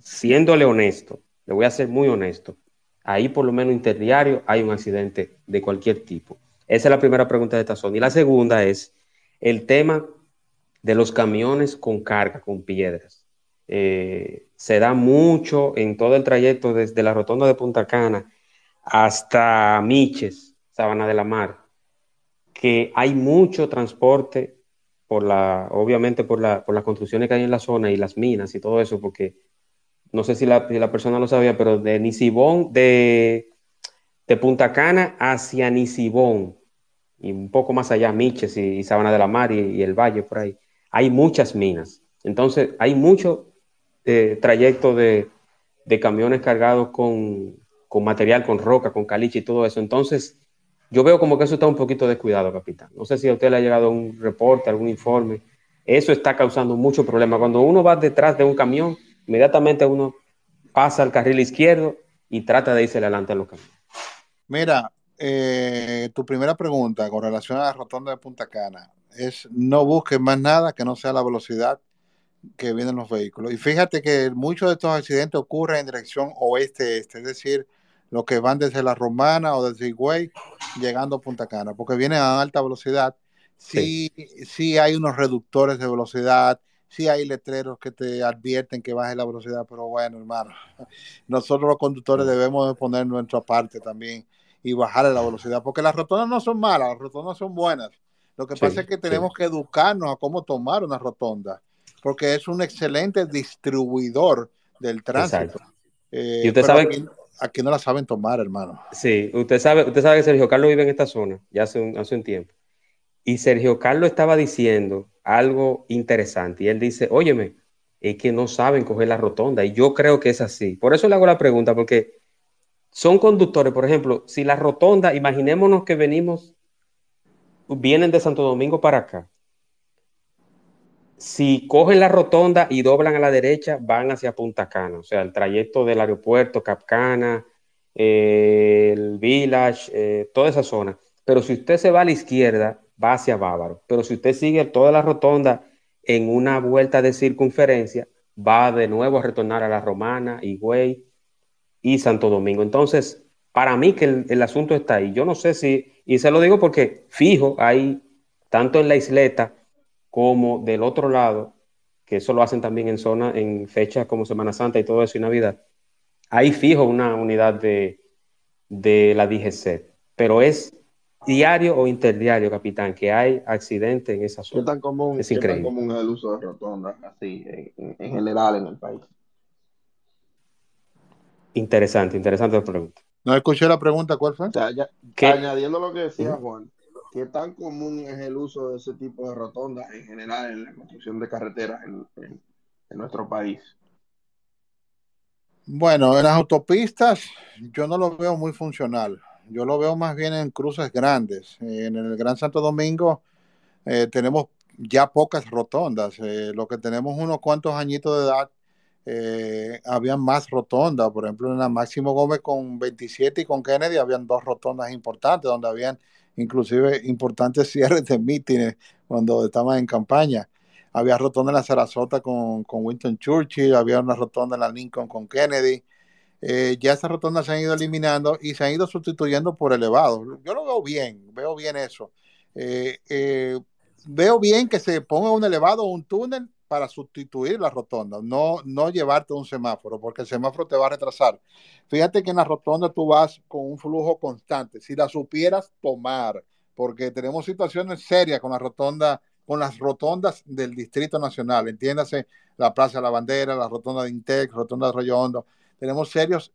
siéndole honesto, le voy a ser muy honesto, ahí por lo menos interdiario hay un accidente de cualquier tipo. Esa es la primera pregunta de esta zona. Y la segunda es el tema de los camiones con carga, con piedras. Eh, se da mucho en todo el trayecto desde la rotonda de Punta Cana hasta Miches, Sabana de la Mar, que hay mucho transporte por la, obviamente por, la, por las construcciones que hay en la zona y las minas y todo eso, porque no sé si la, persona lo sabía, pero de Nisibón, de, de Punta Cana hacia Nisibón, y un poco más allá, Miches y, Sabana de la Mar y el valle por ahí hay muchas minas. Entonces, hay mucho eh, trayecto de, camiones cargados con, material, con roca, con caliche y todo eso. Entonces, yo veo como que eso está un poquito descuidado, capitán. No sé si a usted le ha llegado un reporte, algún informe. Eso está causando mucho problema. Cuando uno va detrás de un camión, inmediatamente uno pasa al carril izquierdo y trata de irse adelante a los camiones. Mira, eh, tu primera pregunta con relación a la rotonda de Punta Cana es no busques más nada que no sea la velocidad que vienen los vehículos. Y fíjate que muchos de estos accidentes ocurren en dirección oeste-este, es decir, los que van desde la Romana o desde Higüey llegando a Punta Cana, porque vienen a alta velocidad. Sí, sí, hay unos reductores de velocidad, sí hay letreros que te advierten que baje la velocidad, pero bueno, hermano, (laughs) nosotros los conductores debemos de poner nuestra parte también y bajarle la velocidad, porque las rotondas no son malas, las rotondas son buenas. Lo que pasa es que tenemos que educarnos a cómo tomar una rotonda, porque es un excelente distribuidor del tránsito. Eh, y usted sabe aquí, no la saben tomar, hermano. Sí, usted sabe, usted sabe que Sergio Carlos vive en esta zona ya hace un, hace un tiempo. Y Sergio Carlos estaba diciendo algo interesante y él dice, óyeme, es que no saben coger la rotonda y yo creo que es así. Por eso le hago la pregunta, porque son conductores, por ejemplo, si la rotonda, imaginémonos que venimos, vienen de Santo Domingo para acá. Si cogen la rotonda y doblan a la derecha, van hacia Punta Cana, o sea, el trayecto del aeropuerto, Capcana, eh, el Village, eh, toda esa zona. Pero si usted se va a la izquierda, va hacia Bávaro. Pero si usted sigue toda la rotonda en una vuelta de circunferencia, va de nuevo a retornar a la Romana, Higüey y Santo Domingo. Entonces, para mí que el, asunto está ahí. Yo no sé si, y se lo digo porque fijo, hay tanto en la isleta como del otro lado, que eso lo hacen también en zona, en fechas como Semana Santa y todo eso y Navidad, ahí fijo una unidad de, de la DGC, pero es diario o interdiario, capitán, que hay accidentes en esa zona. ¿Qué tan común es, increíble. común el uso de rotondas así en, general en el país? Interesante, interesante la pregunta. No escuché la pregunta, ¿cuál fue? añadiendo lo que decía Juan, ¿qué tan común es el uso de ese tipo de rotondas en general en la construcción de carreteras en, nuestro país? Bueno, en las autopistas yo no lo veo muy funcional. Yo lo veo más bien en cruces grandes. En el Gran Santo Domingo eh, tenemos ya pocas rotondas. Eh, lo que tenemos unos cuantos añitos de edad, eh, habían más rotondas. Por ejemplo, en la Máximo Gómez con 27 y con Kennedy habían dos rotondas importantes, donde habían inclusive importantes (laughs) cierres de mítines cuando estaban en campaña. Había rotonda en la Sarasota con, con Winston Churchill, había una rotonda en la Lincoln con Kennedy. Eh, ya esas rotondas se han ido eliminando y se han ido sustituyendo por elevados. Yo lo veo bien, veo bien eso. Eh, eh, veo bien que se ponga un elevado o un túnel para sustituir la rotonda, no, no llevarte un semáforo, porque el semáforo te va a retrasar. Fíjate que en la rotonda tú vas con un flujo constante, si la supieras tomar, porque tenemos situaciones serias con la rotonda, con las rotondas del Distrito Nacional, entiéndase la Plaza de la Bandera, la rotonda de Intec, rotonda de Arroyo Hondo, tenemos serios,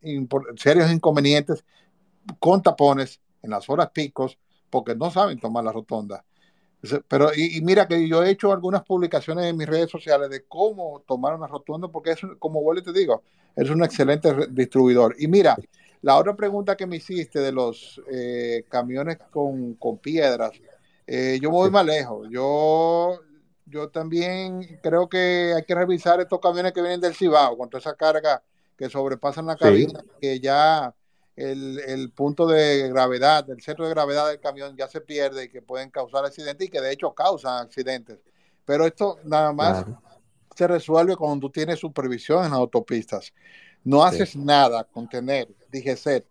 serios inconvenientes con tapones en las horas picos porque no saben tomar la rotonda. Pero, y, mira que yo he hecho algunas publicaciones en mis redes sociales de cómo tomar una rotonda, porque es, como vuelvo y te digo, es un excelente distribuidor. Y mira, la otra pregunta que me hiciste de los eh, camiones con, piedras, eh, yo voy más lejos. Yo, yo también creo que hay que revisar estos camiones que vienen del Cibao, con toda esa carga que sobrepasan la cabina, que ya el, punto de gravedad, el centro de gravedad del camión ya se pierde y que pueden causar accidentes y que de hecho causan accidentes. Pero esto nada más se resuelve cuando tú tienes supervisión en las autopistas. No haces nada con tener DGC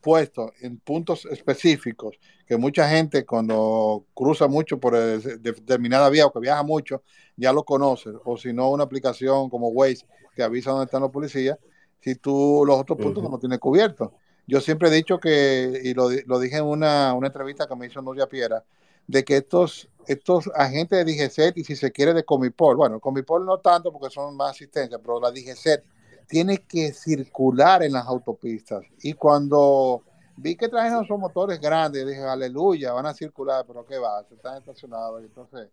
puesto en puntos específicos que mucha gente cuando cruza mucho por determinada vía o que viaja mucho ya lo conoce o si no una aplicación como Waze que avisa dónde están los policías si tú los otros puntos no los tienes cubiertos. Yo siempre he dicho que, y lo, lo dije en una, una, entrevista que me hizo Nuria Piera, de que estos, estos agentes de DGCET y si se quiere de Comipol, bueno, Comipol no tanto porque son más asistencia, pero la DGCET tiene que circular en las autopistas. Y cuando vi que trajeron esos motores grandes, dije, aleluya, van a circular, pero ¿qué va? Se están estacionados, entonces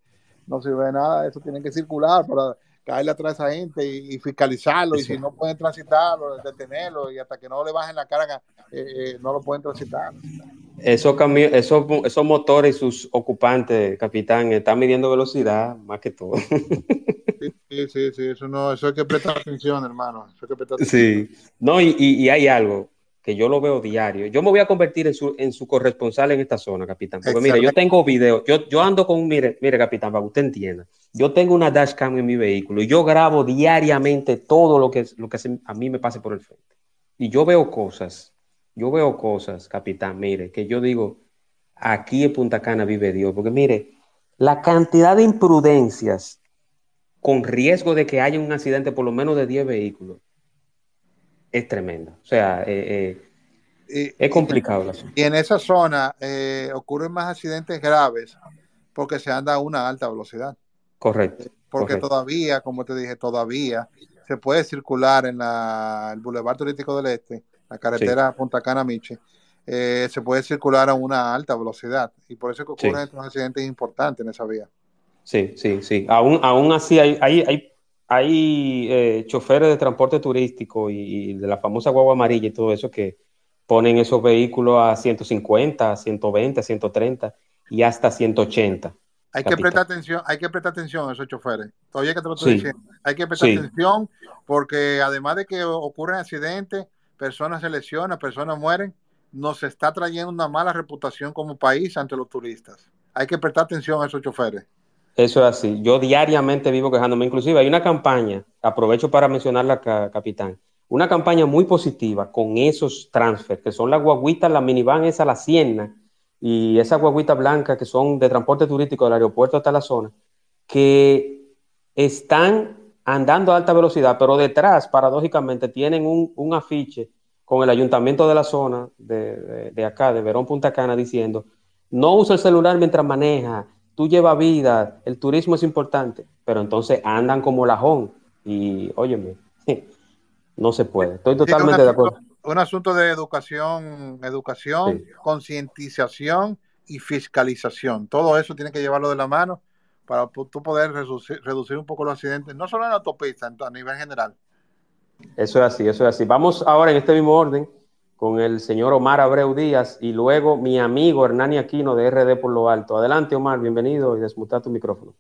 no sirve de nada, eso tiene que circular para caerle atrás a esa gente y, fiscalizarlo, y si no pueden transitarlo, detenerlo, y hasta que no le bajen la carga, eh, eh, no lo pueden transitar. Esos, esos, esos motores y sus ocupantes, capitán, están midiendo velocidad más que todo. Sí, sí, sí, eso, no, eso hay que prestar atención, hermano. Sí, no, y, y, hay algo que yo lo veo diario. Yo me voy a convertir en su, en su corresponsal en esta zona, capitán. Porque mire, yo tengo videos, yo, yo ando con, mire, mire, capitán, para que usted entienda. Yo tengo una dashcam en mi vehículo y yo grabo diariamente todo lo que, lo que a mí me pase por el frente. Y yo veo cosas, yo veo cosas, capitán, mire, que yo digo, aquí en Punta Cana vive Dios. Porque mire, la cantidad de imprudencias con riesgo de que haya un accidente por lo menos de 10 vehículos es tremenda. O sea, eh, eh, es complicado. Y, y en esa zona eh, ocurren más accidentes graves porque se anda a una alta velocidad. Correcto. Porque todavía, como te dije, todavía se puede circular en la, el Boulevard Turístico del Este, la carretera Punta Cana Miche, eh, se puede circular a una alta velocidad. Y por eso que ocurren estos accidentes importantes en esa vía. Sí, sí, sí. Aún, aún así hay, hay, hay, eh, choferes de transporte turístico y, de la famosa guagua amarilla y todo eso que ponen esos vehículos a 150, 120, 130 y hasta 180. Hay que prestar atención, hay que prestar atención a esos choferes. Todavía que te lo estoy diciendo. Hay que prestar atención porque además de que ocurren accidentes, personas se lesionan, personas mueren, nos está trayendo una mala reputación como país ante los turistas. Hay que prestar atención a esos choferes. Eso es así. Yo diariamente vivo quejándome. Inclusive hay una campaña, aprovecho para mencionarla, capitán, una campaña muy positiva con esos transfer, que son las guaguitas, la minivan esa, la Siena, y esas guaguitas blancas que son de transporte turístico del aeropuerto hasta la zona, que están andando a alta velocidad, pero detrás, paradójicamente, tienen un, afiche con el ayuntamiento de la zona, de, acá, de Verón Punta Cana, diciendo, no usa el celular mientras maneja, tú llevas vida, el turismo es importante, pero entonces andan como lajón y, óyeme, (laughs) no se puede. Estoy totalmente de acuerdo un asunto de educación, educación, concientización y fiscalización. Todo eso tiene que llevarlo de la mano para tú poder reducir, un poco los accidentes, no solo en la autopista, a nivel general. Eso es así, eso es así. Vamos ahora en este mismo orden con el señor Omar Abreu Díaz y luego mi amigo Hernani Aquino de RD por lo alto. Adelante, Omar, bienvenido y desmuta tu micrófono.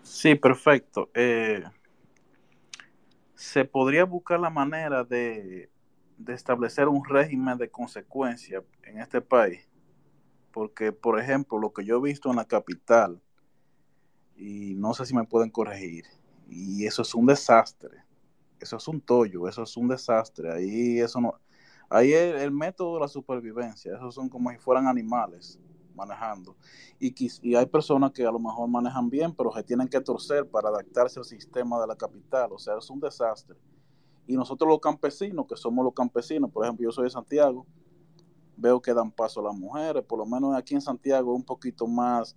Sí, perfecto. Eh, se podría buscar la manera de, establecer un régimen de consecuencia en este país. Porque, por ejemplo, lo que yo he visto en la capital, y no sé si me pueden corregir, y eso es un desastre. Eso es un tollo, eso es un desastre. Ahí eso no, ahí es el método de la supervivencia, esos son como si fueran animales manejando. Y, y hay personas que a lo mejor manejan bien, pero se tienen que torcer para adaptarse al sistema de la capital. O sea, es un desastre. Y nosotros los campesinos, que somos los campesinos, por ejemplo, yo soy de Santiago, veo que dan paso a las mujeres, por lo menos aquí en Santiago un poquito más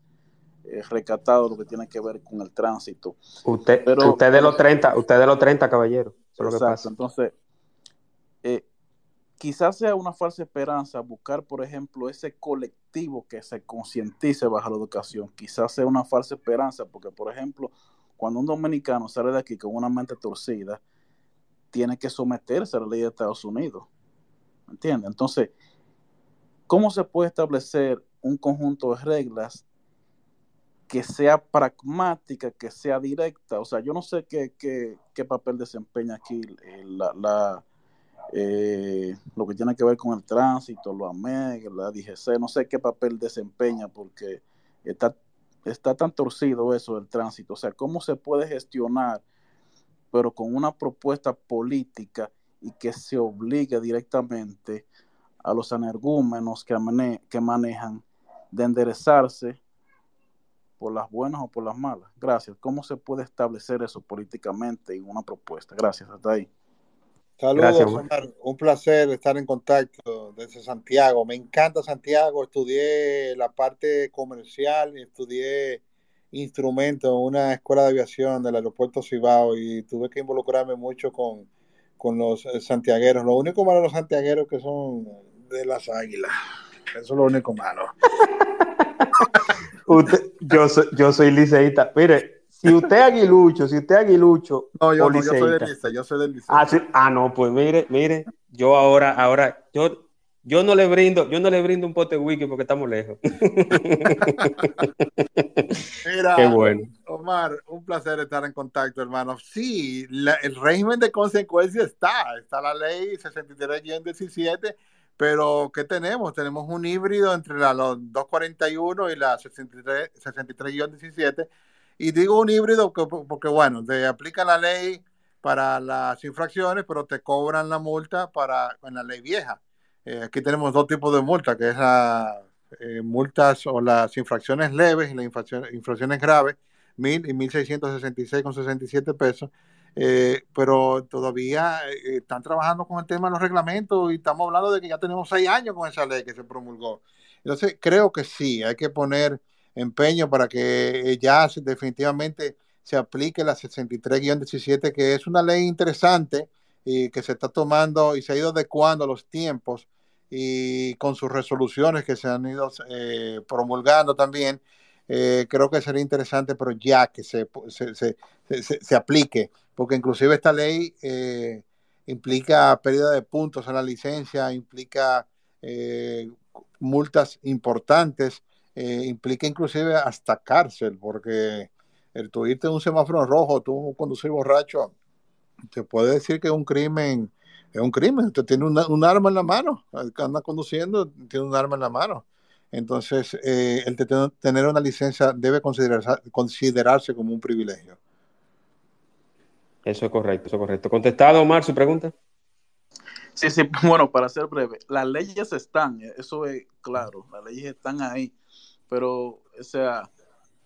eh, recatado lo que tiene que ver con el tránsito. Usted, pero, usted de los 30, usted de los 30, caballero. exacto, entonces, eh, quizás sea una falsa esperanza buscar, por ejemplo, ese colectivo que se concientice bajo la educación. Quizás sea una falsa esperanza, porque, por ejemplo, cuando un dominicano sale de aquí con una mente torcida, tiene que someterse a la ley de Estados Unidos. ¿Entiendes? Entonces, ¿cómo se puede establecer un conjunto de reglas que sea pragmática, que sea directa? O sea, yo no sé qué, qué, papel desempeña aquí la eh, lo que tiene que ver con el tránsito, lo AMEG, la DGC, no sé qué papel desempeña porque está, está tan torcido eso del tránsito. O sea, ¿cómo se puede gestionar, pero con una propuesta política y que se obligue directamente a los energúmenos que, que manejan de enderezarse por las buenas o por las malas? Gracias. ¿Cómo se puede establecer eso políticamente en una propuesta? Gracias. Hasta ahí. Saludos, Un placer estar en contacto desde Santiago. Me encanta Santiago. Estudié la parte comercial, estudié instrumentos en una escuela de aviación del aeropuerto Cibao y tuve que involucrarme mucho con, los eh, santiagueros. Lo único malo de los santiagueros que son de las águilas. Eso es lo único malo. (laughs) yo, soy, yo soy liceísta. Mire, si usted es aguilucho, si usted es aguilucho. No, yo, no, yo soy del liceo, yo soy del liceo. Ah, ah, no, pues mire, mire, yo ahora, ahora, yo, yo no le brindo, yo no le brindo un pote wiki porque estamos lejos. (laughs) Mira, Qué bueno. Omar, un placer estar en contacto, hermano. Sí, el régimen de consecuencia está, está la ley 63-17, pero ¿qué tenemos? Tenemos un híbrido entre la 241 y la 63-17 y digo un híbrido porque, bueno, te aplican la ley para las infracciones, pero te cobran la multa para en la ley vieja. Eh, aquí tenemos dos tipos de multas, que es las eh, multas o las infracciones leves y las infracciones, graves, mil y mil seiscientos sesenta y seis con sesenta y siete pesos. Eh, pero todavía están trabajando con el tema de los reglamentos y estamos hablando de que ya tenemos seis años con esa ley que se promulgó. Entonces, creo que sí, hay que poner empeño para que eh, ya definitivamente se aplique la 63-17, que es una ley interesante y que se está tomando y se ha ido adecuando a los tiempos y con sus resoluciones que se han ido eh, promulgando también, eh, creo que sería interesante, pero ya que se, se, se, aplique, porque inclusive esta ley eh, implica pérdida de puntos en la licencia, implica multas importantes, implica inclusive hasta cárcel, porque el en un semáforo rojo, tú conducir borracho, te puede decir que es un crimen es un crimen. Usted tiene un arma en la mano, anda conduciendo, tiene un arma en la mano. Entonces, eh, el tener una licencia debe considerarse, considerarse como un privilegio. Eso es correcto, eso es correcto. ¿Contestado, Omar, su pregunta? Sí, sí, (laughs) bueno, para ser breve, las leyes están, eso es claro, las leyes están ahí, pero, o sea,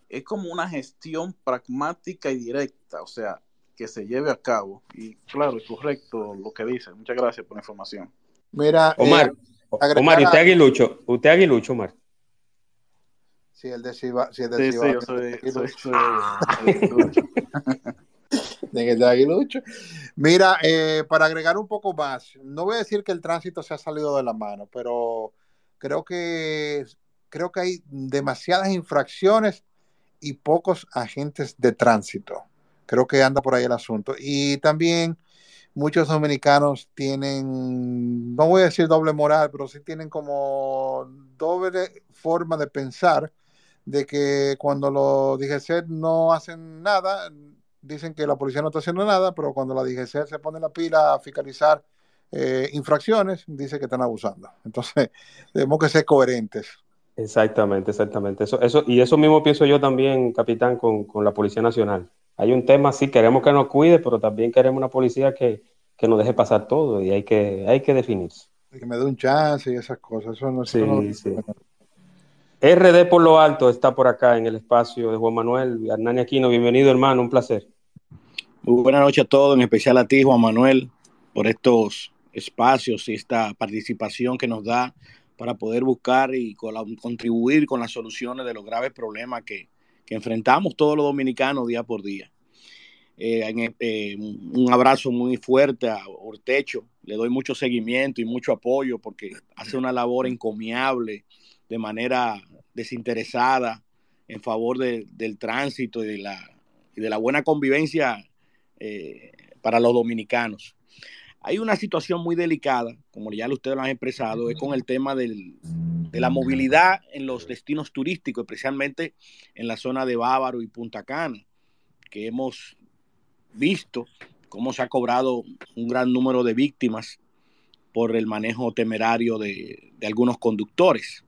es como una gestión pragmática y directa, o sea, que se lleve a cabo. Y claro, es correcto lo que dice. Muchas gracias por la información. Mira, Omar, eh, Omar, usted aguilucho, usted aguilucho, Omar. Sí, el de Siva, sí, el de sí, sí, yo soy, soy, soy, (laughs) aguilucho. Mira, eh, para agregar un poco más, no voy a decir que el tránsito se ha salido de la mano, pero creo que creo que hay demasiadas infracciones y pocos agentes de tránsito. Creo que anda por ahí el asunto. Y también muchos dominicanos tienen, no voy a decir doble moral, pero sí tienen como doble forma de pensar de que cuando los DGC no hacen nada, dicen que la policía no está haciendo nada, pero cuando la DGC se pone la pila a fiscalizar eh, infracciones, dice que están abusando. Entonces, (laughs) tenemos que ser coherentes. Exactamente, exactamente. Eso, eso, y eso mismo pienso yo también, capitán, con, con la Policía Nacional hay un tema, sí, queremos que nos cuide, pero también queremos una policía que, nos deje pasar todo y hay que, hay que definirse. Que me dé un chance y esas cosas. Eso no, sí, sí. RD por lo alto está por acá en el espacio de Juan Manuel. Hernani Aquino, bienvenido hermano, un placer. Muy buenas noches a todos, en especial a ti Juan Manuel, por estos espacios y esta participación que nos da para poder buscar y contribuir con las soluciones de los graves problemas que, que enfrentamos todos los dominicanos día por día. Eh, eh, un abrazo muy fuerte a Ortecho, le doy mucho seguimiento y mucho apoyo porque hace una labor encomiable de manera desinteresada en favor del tránsito y de la, de la buena convivencia eh, para los dominicanos. Hay una situación muy delicada, como ya ustedes lo han expresado, es con el tema de la movilidad en los destinos turísticos, especialmente en la zona de Bávaro y Punta Cana, que hemos visto cómo se ha cobrado un gran número de víctimas por el manejo temerario de, algunos conductores.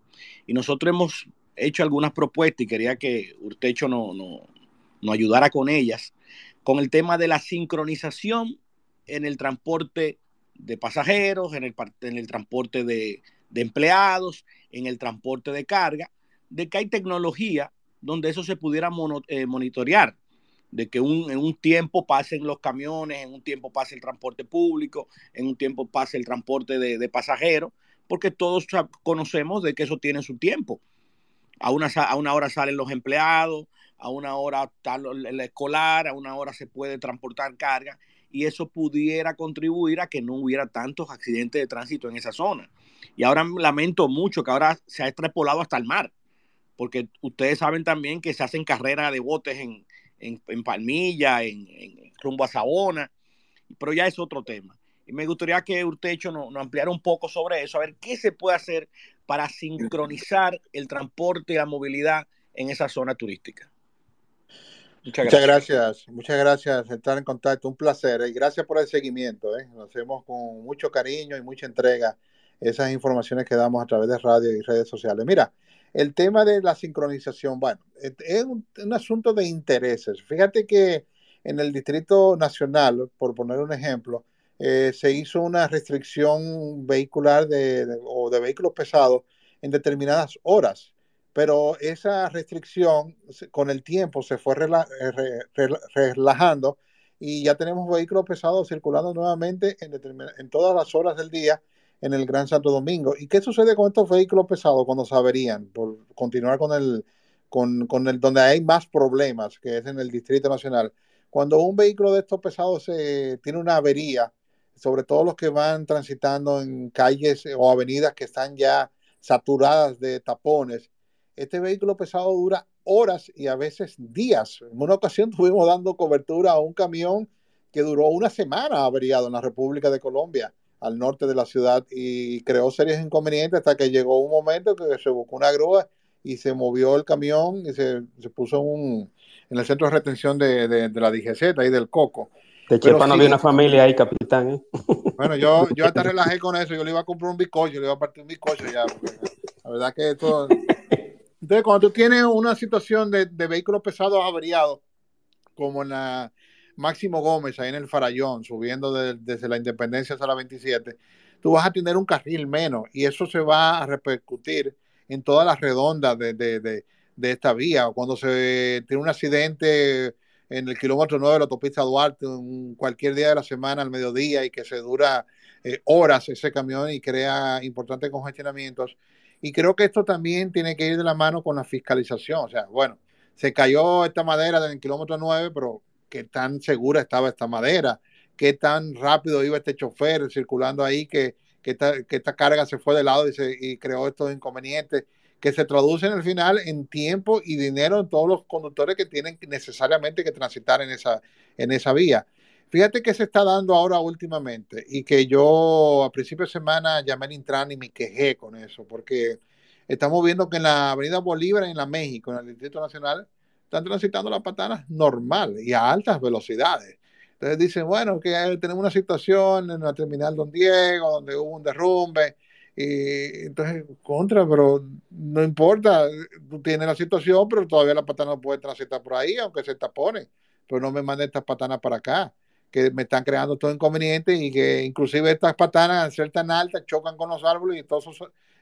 Y nosotros hemos hecho algunas propuestas y quería que Urtecho nos no, no ayudara con ellas, con el tema de la sincronización en el transporte de pasajeros, en el, en el transporte de, de empleados, en el transporte de carga, de que hay tecnología donde eso se pudiera eh, monitorear, de que en un tiempo pasen los camiones, en un tiempo pase el transporte público, en un tiempo pase el transporte de, pasajeros, porque todos conocemos de que eso tiene su tiempo. A una, a una hora salen los empleados, a una hora está el escolar, a una hora se puede transportar carga y eso pudiera contribuir a que no hubiera tantos accidentes de tránsito en esa zona. Y ahora lamento mucho que ahora se ha extrapolado hasta el mar, porque ustedes saben también que se hacen carreras de botes en, en, Palmilla, en, rumbo a Sabona, pero ya es otro tema. Y me gustaría que Urtecho nos, nos ampliara un poco sobre eso, a ver qué se puede hacer para sincronizar el transporte y la movilidad en esa zona turística. Muchas gracias. muchas gracias por estar en contacto, un placer y gracias por el seguimiento. ¿eh? Lo hacemos con mucho cariño y mucha entrega esas informaciones que damos a través de radio y redes sociales. Mira, el tema de la sincronización, bueno, es un, asunto de intereses. Fíjate que en el Distrito Nacional, por poner un ejemplo, eh, se hizo una restricción vehicular de, o de vehículos pesados en determinadas horas, pero esa restricción con el tiempo se fue eh, relajando y ya tenemos vehículos pesados circulando nuevamente en, en todas las horas del día en el Gran Santo Domingo. ¿Y qué sucede con estos vehículos pesados cuando se averían? Por continuar con el, con, con el donde hay más problemas, que es en el Distrito Nacional. Cuando un vehículo de estos pesados se, tiene una avería, sobre todo los que van transitando en calles o avenidas que están ya saturadas de tapones, este vehículo pesado dura horas y a veces días. En una ocasión (laughs) estuvimos dando cobertura a un camión que duró una semana averiado en la República de Colombia, al norte de la ciudad, y creó serios inconvenientes hasta que llegó un momento que se buscó una grúa y se movió el camión y se, puso un, en el centro de retención de, de, la DGZ, ahí del Coco. De Chepa no había una familia ahí, capitán. ¿eh? (laughs) Bueno, yo, yo hasta relajé con eso. Yo le iba a comprar un bizcocho, le iba a partir un bizcocho ya. La verdad que esto. Entonces, cuando tú tienes una situación de, de vehículos pesados averiados, como en la Máximo Gómez, ahí en el Farallón, subiendo desde la Independencia hasta la 27, tú vas a tener un carril menos y eso se va a repercutir en todas las redondas de, de, de, de esta vía. Cuando se tiene un accidente en el kilómetro 9 de la autopista Duarte, cualquier día de la semana al mediodía y que se dura eh, horas ese camión y crea importantes congestionamientos. Y creo que esto también tiene que ir de la mano con la fiscalización. O sea, bueno, se cayó esta madera del kilómetro 9, pero qué tan segura estaba esta madera, qué tan rápido iba este chofer circulando ahí que, que, esta, carga se fue de lado y, se, y creó estos inconvenientes que se traducen al final en tiempo y dinero en todos los conductores que tienen necesariamente que transitar en esa, en esa vía. Fíjate que se está dando ahora últimamente y que yo a principio de semana llamé al Intran y me quejé con eso, porque estamos viendo que en la Avenida Bolívar, en la México, en el Distrito Nacional, están transitando las patanas normal y a altas velocidades. Entonces dicen, bueno, que tenemos una situación en la terminal Don Diego, donde hubo un derrumbe, y entonces, contra, pero no importa, tú tienes la situación, pero todavía la patana puede transitar por ahí, aunque se tapone. Pero no me manden estas patanas para acá, que me están creando todo inconveniente y que inclusive estas patanas, al ser tan altas, chocan con los árboles y todas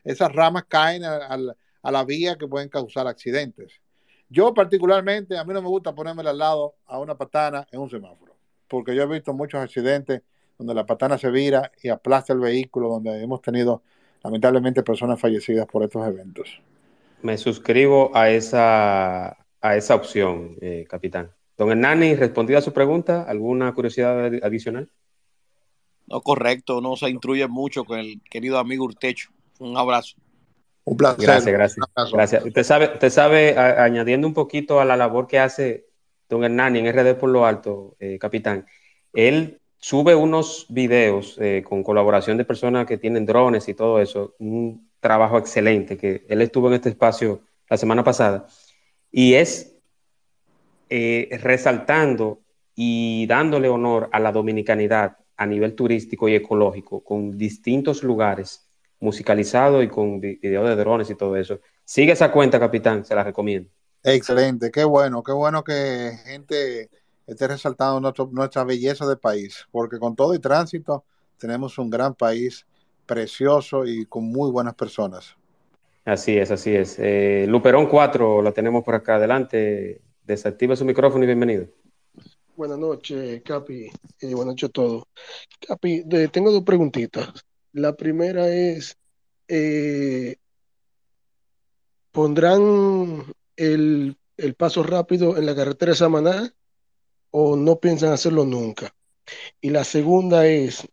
esas ramas caen a, a, la vía que pueden causar accidentes. Yo particularmente, a mí no me gusta ponerme al lado a una patana en un semáforo, porque yo he visto muchos accidentes donde la patana se vira y aplasta el vehículo, donde hemos tenido lamentablemente personas fallecidas por estos eventos. Me suscribo a esa, a esa opción, eh, capitán. Don Hernani, ¿respondido a su pregunta? ¿Alguna curiosidad adicional? No, correcto, no se instruye mucho con el querido amigo Urtecho. Un abrazo. Un placer. Gracias, gracias. gracias. Usted sabe, usted sabe añadiendo un poquito a la labor que hace don Hernani en RD por lo alto, eh, capitán, él sube unos videos eh, con colaboración de personas que tienen drones y todo eso, un trabajo excelente, que él estuvo en este espacio la semana pasada, y es eh, resaltando y dándole honor a la dominicanidad a nivel turístico y ecológico, con distintos lugares musicalizados y con videos de drones y todo eso. Sigue esa cuenta, capitán, se la recomiendo. Excelente, qué bueno, qué bueno que gente esté resaltando nuestra belleza de país, porque con todo y tránsito tenemos un gran país precioso y con muy buenas personas. Así es, así es. Eh, Luperón 4, lo tenemos por acá adelante. Desactiva su micrófono y bienvenido. Buenas noches, Capi, y buenas noches a todos. Capi, tengo dos preguntitas. La primera es, eh, ¿pondrán el, el, paso rápido en la carretera de Samaná o no piensan hacerlo nunca. Y la segunda es,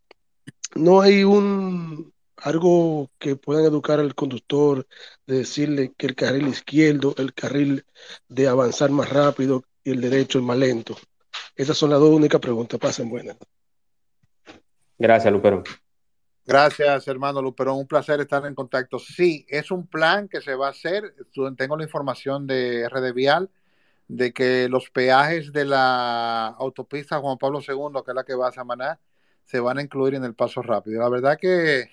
no hay un algo que puedan educar al conductor, de decirle que el carril izquierdo, el carril de avanzar más rápido y el derecho es más lento. Esas son las dos únicas preguntas. Pasen buenas. Gracias, Luperón. Gracias, hermano Luperón. Un placer estar en contacto. Sí, es un plan que se va a hacer. Tengo la información de RD Vial de que los peajes de la autopista Juan Pablo II, que es la que va a Samaná, se van a incluir en el paso rápido. La verdad que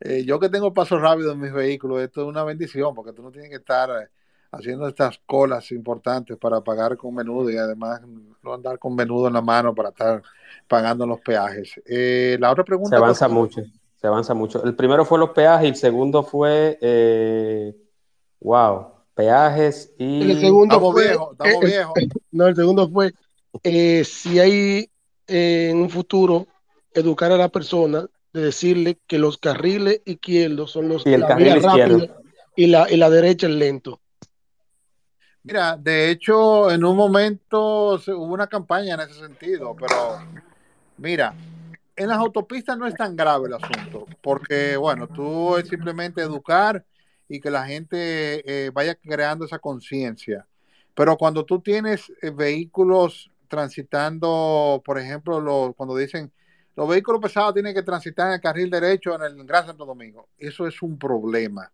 eh, yo que tengo paso rápido en mis vehículos, esto es una bendición, porque tú no tienes que estar eh, haciendo estas colas importantes para pagar con menudo y además no andar con menudo en la mano para estar pagando los peajes. Eh, la otra pregunta... Se avanza mucho, se avanza mucho. El primero fue los peajes y el segundo fue... wow peajes y... El segundo fue, eh, eh, (laughs) no, el segundo fue eh, si hay en un futuro educar a la persona de decirle que los carriles izquierdos son los y el carril y la, y la derecha es lento. Mira, de hecho, en un momento hubo una campaña en ese sentido, pero mira, en las autopistas no es tan grave el asunto, porque, bueno, tú es simplemente educar y que la gente eh, vaya creando esa conciencia. Pero cuando tú tienes eh, vehículos transitando, por ejemplo, cuando dicen los vehículos pesados tienen que transitar en el carril derecho en el Gran Santo Domingo, eso es un problema,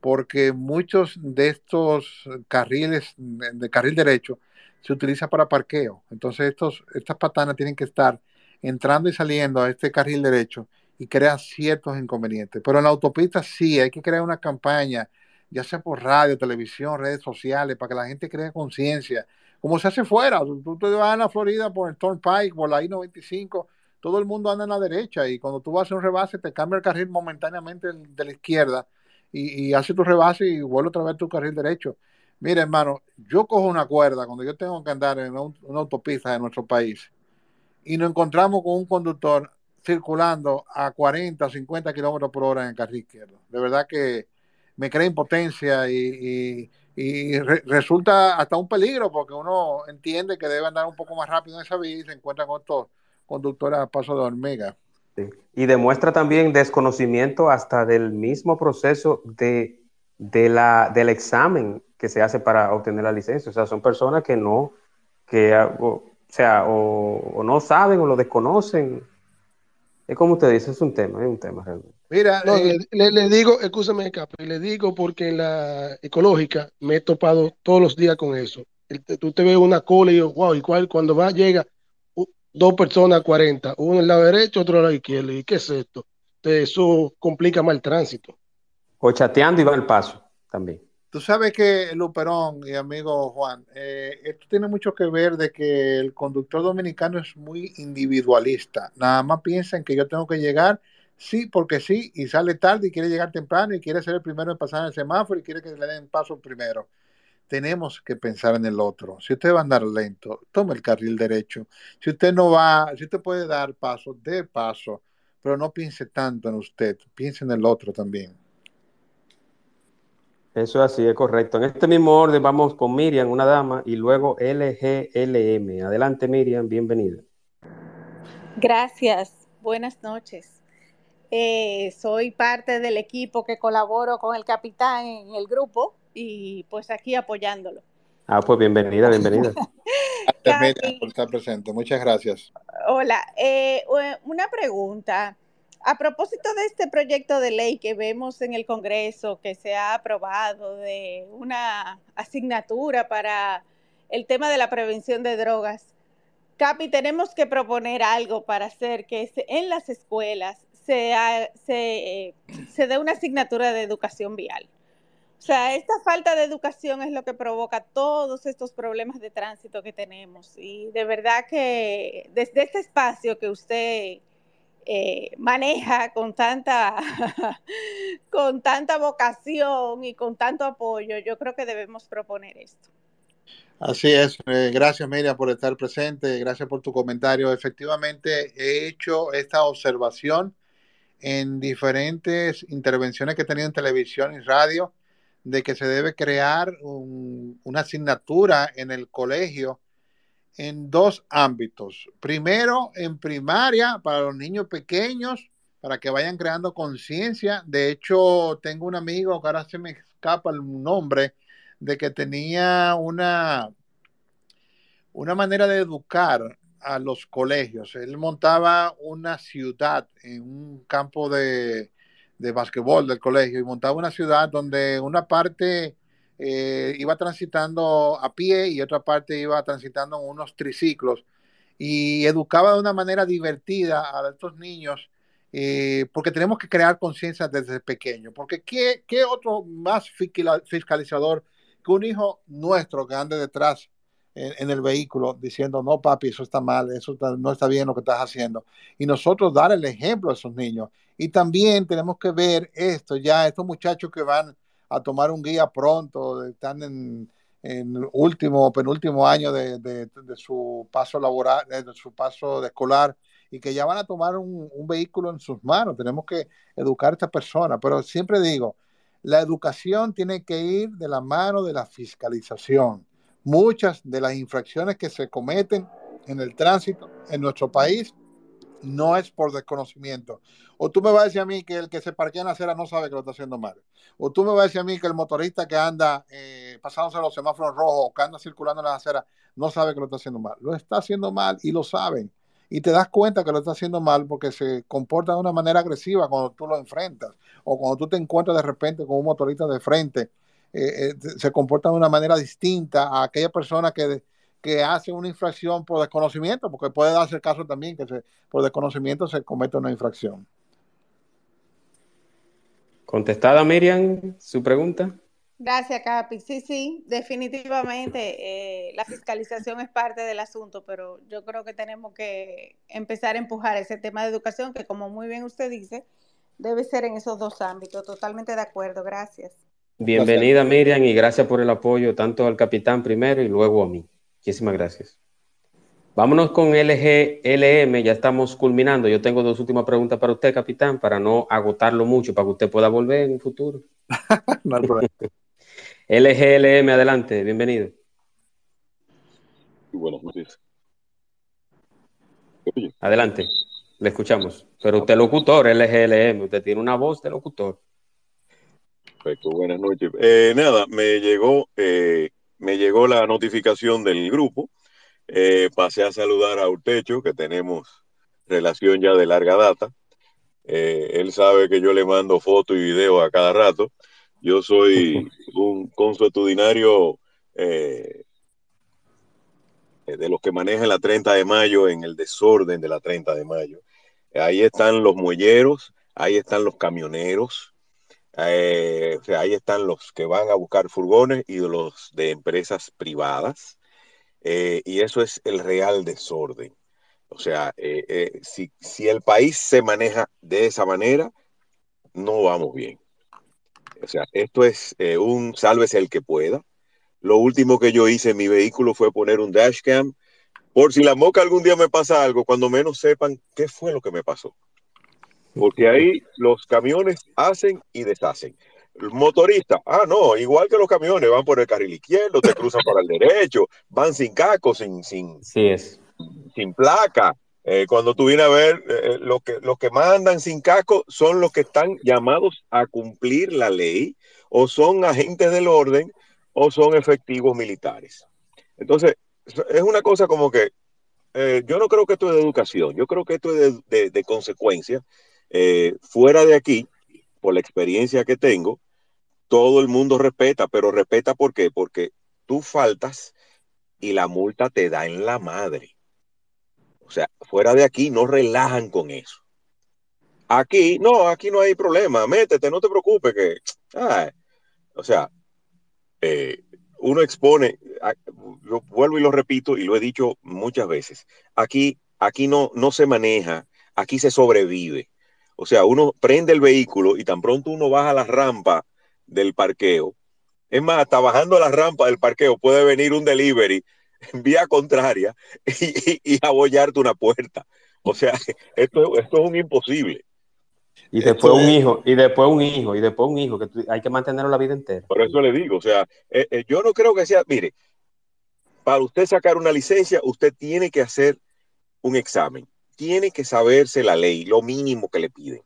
porque muchos de estos carriles de carril derecho se utilizan para parqueo. Entonces estos, estas patanas tienen que estar entrando y saliendo a este carril derecho y crea ciertos inconvenientes. Pero en la autopista sí, hay que crear una campaña, ya sea por radio, televisión, redes sociales, para que la gente cree conciencia. Como se hace fuera, tú te vas a la Florida por el Turnpike, por la I-95, todo el mundo anda en la derecha y cuando tú vas a un rebase te cambia el carril momentáneamente de la izquierda y, y hace tu rebase y vuelve otra vez tu carril derecho. Mira, hermano, yo cojo una cuerda cuando yo tengo que andar en una autopista de nuestro país y nos encontramos con un conductor circulando a 40 o 50 kilómetros por hora en el carril izquierdo. De verdad que me crea impotencia y, resulta hasta un peligro porque uno entiende que debe andar un poco más rápido en esa vía y se encuentra con estos conductores a paso de hormiga. Y demuestra también desconocimiento hasta del mismo proceso de, de la, del examen que se hace para obtener la licencia. O sea, son personas que no, que o sea, o, no saben o lo desconocen. Es como usted dice, es un tema, es un tema realmente. Mira, eh, le, digo, escúchame, Capi, le digo porque en la ecológica me he topado todos los días con eso. tú te ves una cola y yo, wow, igual cuando va, llega dos personas 40, uno en el lado derecho, otro en el lado izquierdo. ¿Y qué es esto? eso complica más el tránsito. O chateando y va al paso también. Tú sabes que, Luperón y amigo Juan, eh, esto tiene mucho que ver de que el conductor dominicano es muy individualista. Nada más piensa en que yo tengo que llegar, sí, porque sí, y sale tarde y quiere llegar temprano y quiere ser el primero en pasar el semáforo y quiere que le den paso primero. Tenemos que pensar en el otro. Si usted va a andar lento, tome el carril derecho. Si usted no va, si usted puede dar paso, dé paso, pero no piense tanto en usted, piense en el otro también. Eso así, es correcto. En este mismo orden vamos con Miriam, una dama, y luego LGLM. Adelante, Miriam, bienvenida. Gracias, buenas noches. Eh, soy parte del equipo que colaboro con el capitán en el grupo y pues aquí apoyándolo. Ah, pues bienvenida, bienvenida. (laughs) Gracias, por estar presente. Muchas gracias. Hola, eh, una pregunta. A propósito de este proyecto de ley que vemos en el Congreso, que se ha aprobado de una asignatura para el tema de la prevención de drogas, Capi, tenemos que proponer algo para hacer que en las escuelas se, se, se dé una asignatura de educación vial. O sea, esta falta de educación es lo que provoca todos estos problemas de tránsito que tenemos. Y de verdad que desde este espacio que usted eh, maneja con tanta, (laughs) con tanta vocación y con tanto apoyo, yo creo que debemos proponer esto. Así es. Eh, gracias, Miriam, por estar presente. Gracias por tu comentario. Efectivamente, he hecho esta observación en diferentes intervenciones que he tenido en televisión y radio de que se debe crear una asignatura en el colegio en dos ámbitos. Primero, en primaria, para los niños pequeños, para que vayan creando conciencia. De hecho, tengo un amigo que ahora se me escapa el nombre, de que tenía una, una manera de educar a los colegios. Él montaba una ciudad en un campo de, de basquetbol del colegio y montaba una ciudad donde una parte eh, iba transitando a pie y otra parte iba transitando en unos triciclos. Y educaba de una manera divertida a estos niños eh, porque tenemos que crear conciencia desde pequeño, porque ¿qué, ¿qué, otro más fiscalizador que un hijo nuestro que ande detrás en, el vehículo diciendo, no papi, eso está mal, eso no está bien lo que estás haciendo, y nosotros dar el ejemplo a esos niños. Y también tenemos que ver esto, ya estos muchachos que van a tomar un guía pronto, están en, en último penúltimo año de, de, su paso laboral, de su paso de escolar, y que ya van a tomar un, un, vehículo en sus manos. Tenemos que educar a esta persona, pero siempre digo, la educación tiene que ir de la mano de la fiscalización. Muchas de las infracciones que se cometen en el tránsito en nuestro país no es por desconocimiento. O tú me vas a decir a mí que el que se parquea en la acera no sabe que lo está haciendo mal. O tú me vas a decir a mí que el motorista que anda eh, pasándose los semáforos rojos o que anda circulando en la acera no sabe que lo está haciendo mal. Lo está haciendo mal y lo saben. Y te das cuenta que lo está haciendo mal porque se comporta de una manera agresiva cuando tú lo enfrentas. O cuando tú te encuentras de repente con un motorista de frente, eh, eh, se comporta de una manera distinta a aquella persona que que hace una infracción por desconocimiento, porque puede darse el caso también que se, por desconocimiento se comete una infracción. Contestada Miriam, su pregunta. Gracias, Capi. Sí, sí, definitivamente eh, la fiscalización es parte del asunto, pero yo creo que tenemos que empezar a empujar ese tema de educación, que como muy bien usted dice, debe ser en esos dos ámbitos. Totalmente de acuerdo. Gracias. Bienvenida, Miriam, y gracias por el apoyo tanto al capitán primero y luego a mí. Muchísimas gracias. Vámonos con LGLM, ya estamos culminando. Yo tengo dos últimas preguntas para usted, capitán, para no agotarlo mucho, para que usted pueda volver en el futuro. (laughs) no hay problema. LGLM, adelante, bienvenido. Buenas noches. Adelante, le escuchamos. Pero usted es locutor, LGLM, usted tiene una voz de locutor. Perfecto, buenas noches. Eh, nada, me llegó eh, me llegó la notificación del grupo. Eh, pasé a saludar a Urtecho, que tenemos relación ya de larga data. Eh, él sabe que yo le mando fotos y videos a cada rato. Yo soy (laughs) un consuetudinario de los que manejan la 30 de mayo en el desorden de la 30 de mayo. Ahí están los muelleros, ahí están los camioneros, eh, o sea, ahí están los que van a buscar furgones y los de empresas privadas. Eh, y eso es el real desorden. O sea, eh, si, si, el país se maneja de esa manera, no vamos bien. O sea, esto es un sálvese el que pueda. Lo último que yo hice en mi vehículo fue poner un dashcam por si la moca algún día me pasa algo, cuando menos sepan qué fue lo que me pasó porque ahí los camiones hacen y deshacen. El motorista, ah, no, igual que los camiones, van por el carril izquierdo, te cruzan para el derecho, van sin casco, sin, sin, es. sin placa. Eh, cuando tú vienes a ver, eh, eh, los, que, los que mandan sin casco son los que están llamados a cumplir la ley, o son agentes del orden, o son efectivos militares. Entonces, es una cosa como que yo no creo que esto es de educación, yo creo que esto es de, de, de consecuencia eh, fuera de aquí, por la experiencia que tengo, todo el mundo respeta, pero respeta ¿por qué? Porque tú faltas y la multa te da en la madre. O sea, fuera de aquí no relajan con eso. Aquí, no, aquí no hay problema, métete, no te preocupes que, o sea, eh, uno expone, yo vuelvo y lo repito y lo he dicho muchas veces, aquí, aquí no, no se maneja, aquí se sobrevive. O sea, uno prende el vehículo y tan pronto uno baja la rampa del parqueo. Es más, hasta bajando la rampa del parqueo puede venir un delivery en vía contraria (laughs) y, abollarte una puerta. O sea, (laughs) esto, esto es un imposible. Y después un hijo, y después un hijo, y después un hijo, que hay que mantenerlo la vida entera. Por eso le digo, o sea, eh, eh, yo no creo que sea, mire, para usted sacar una licencia, usted tiene que hacer un examen tiene que saberse la ley, lo mínimo que le piden.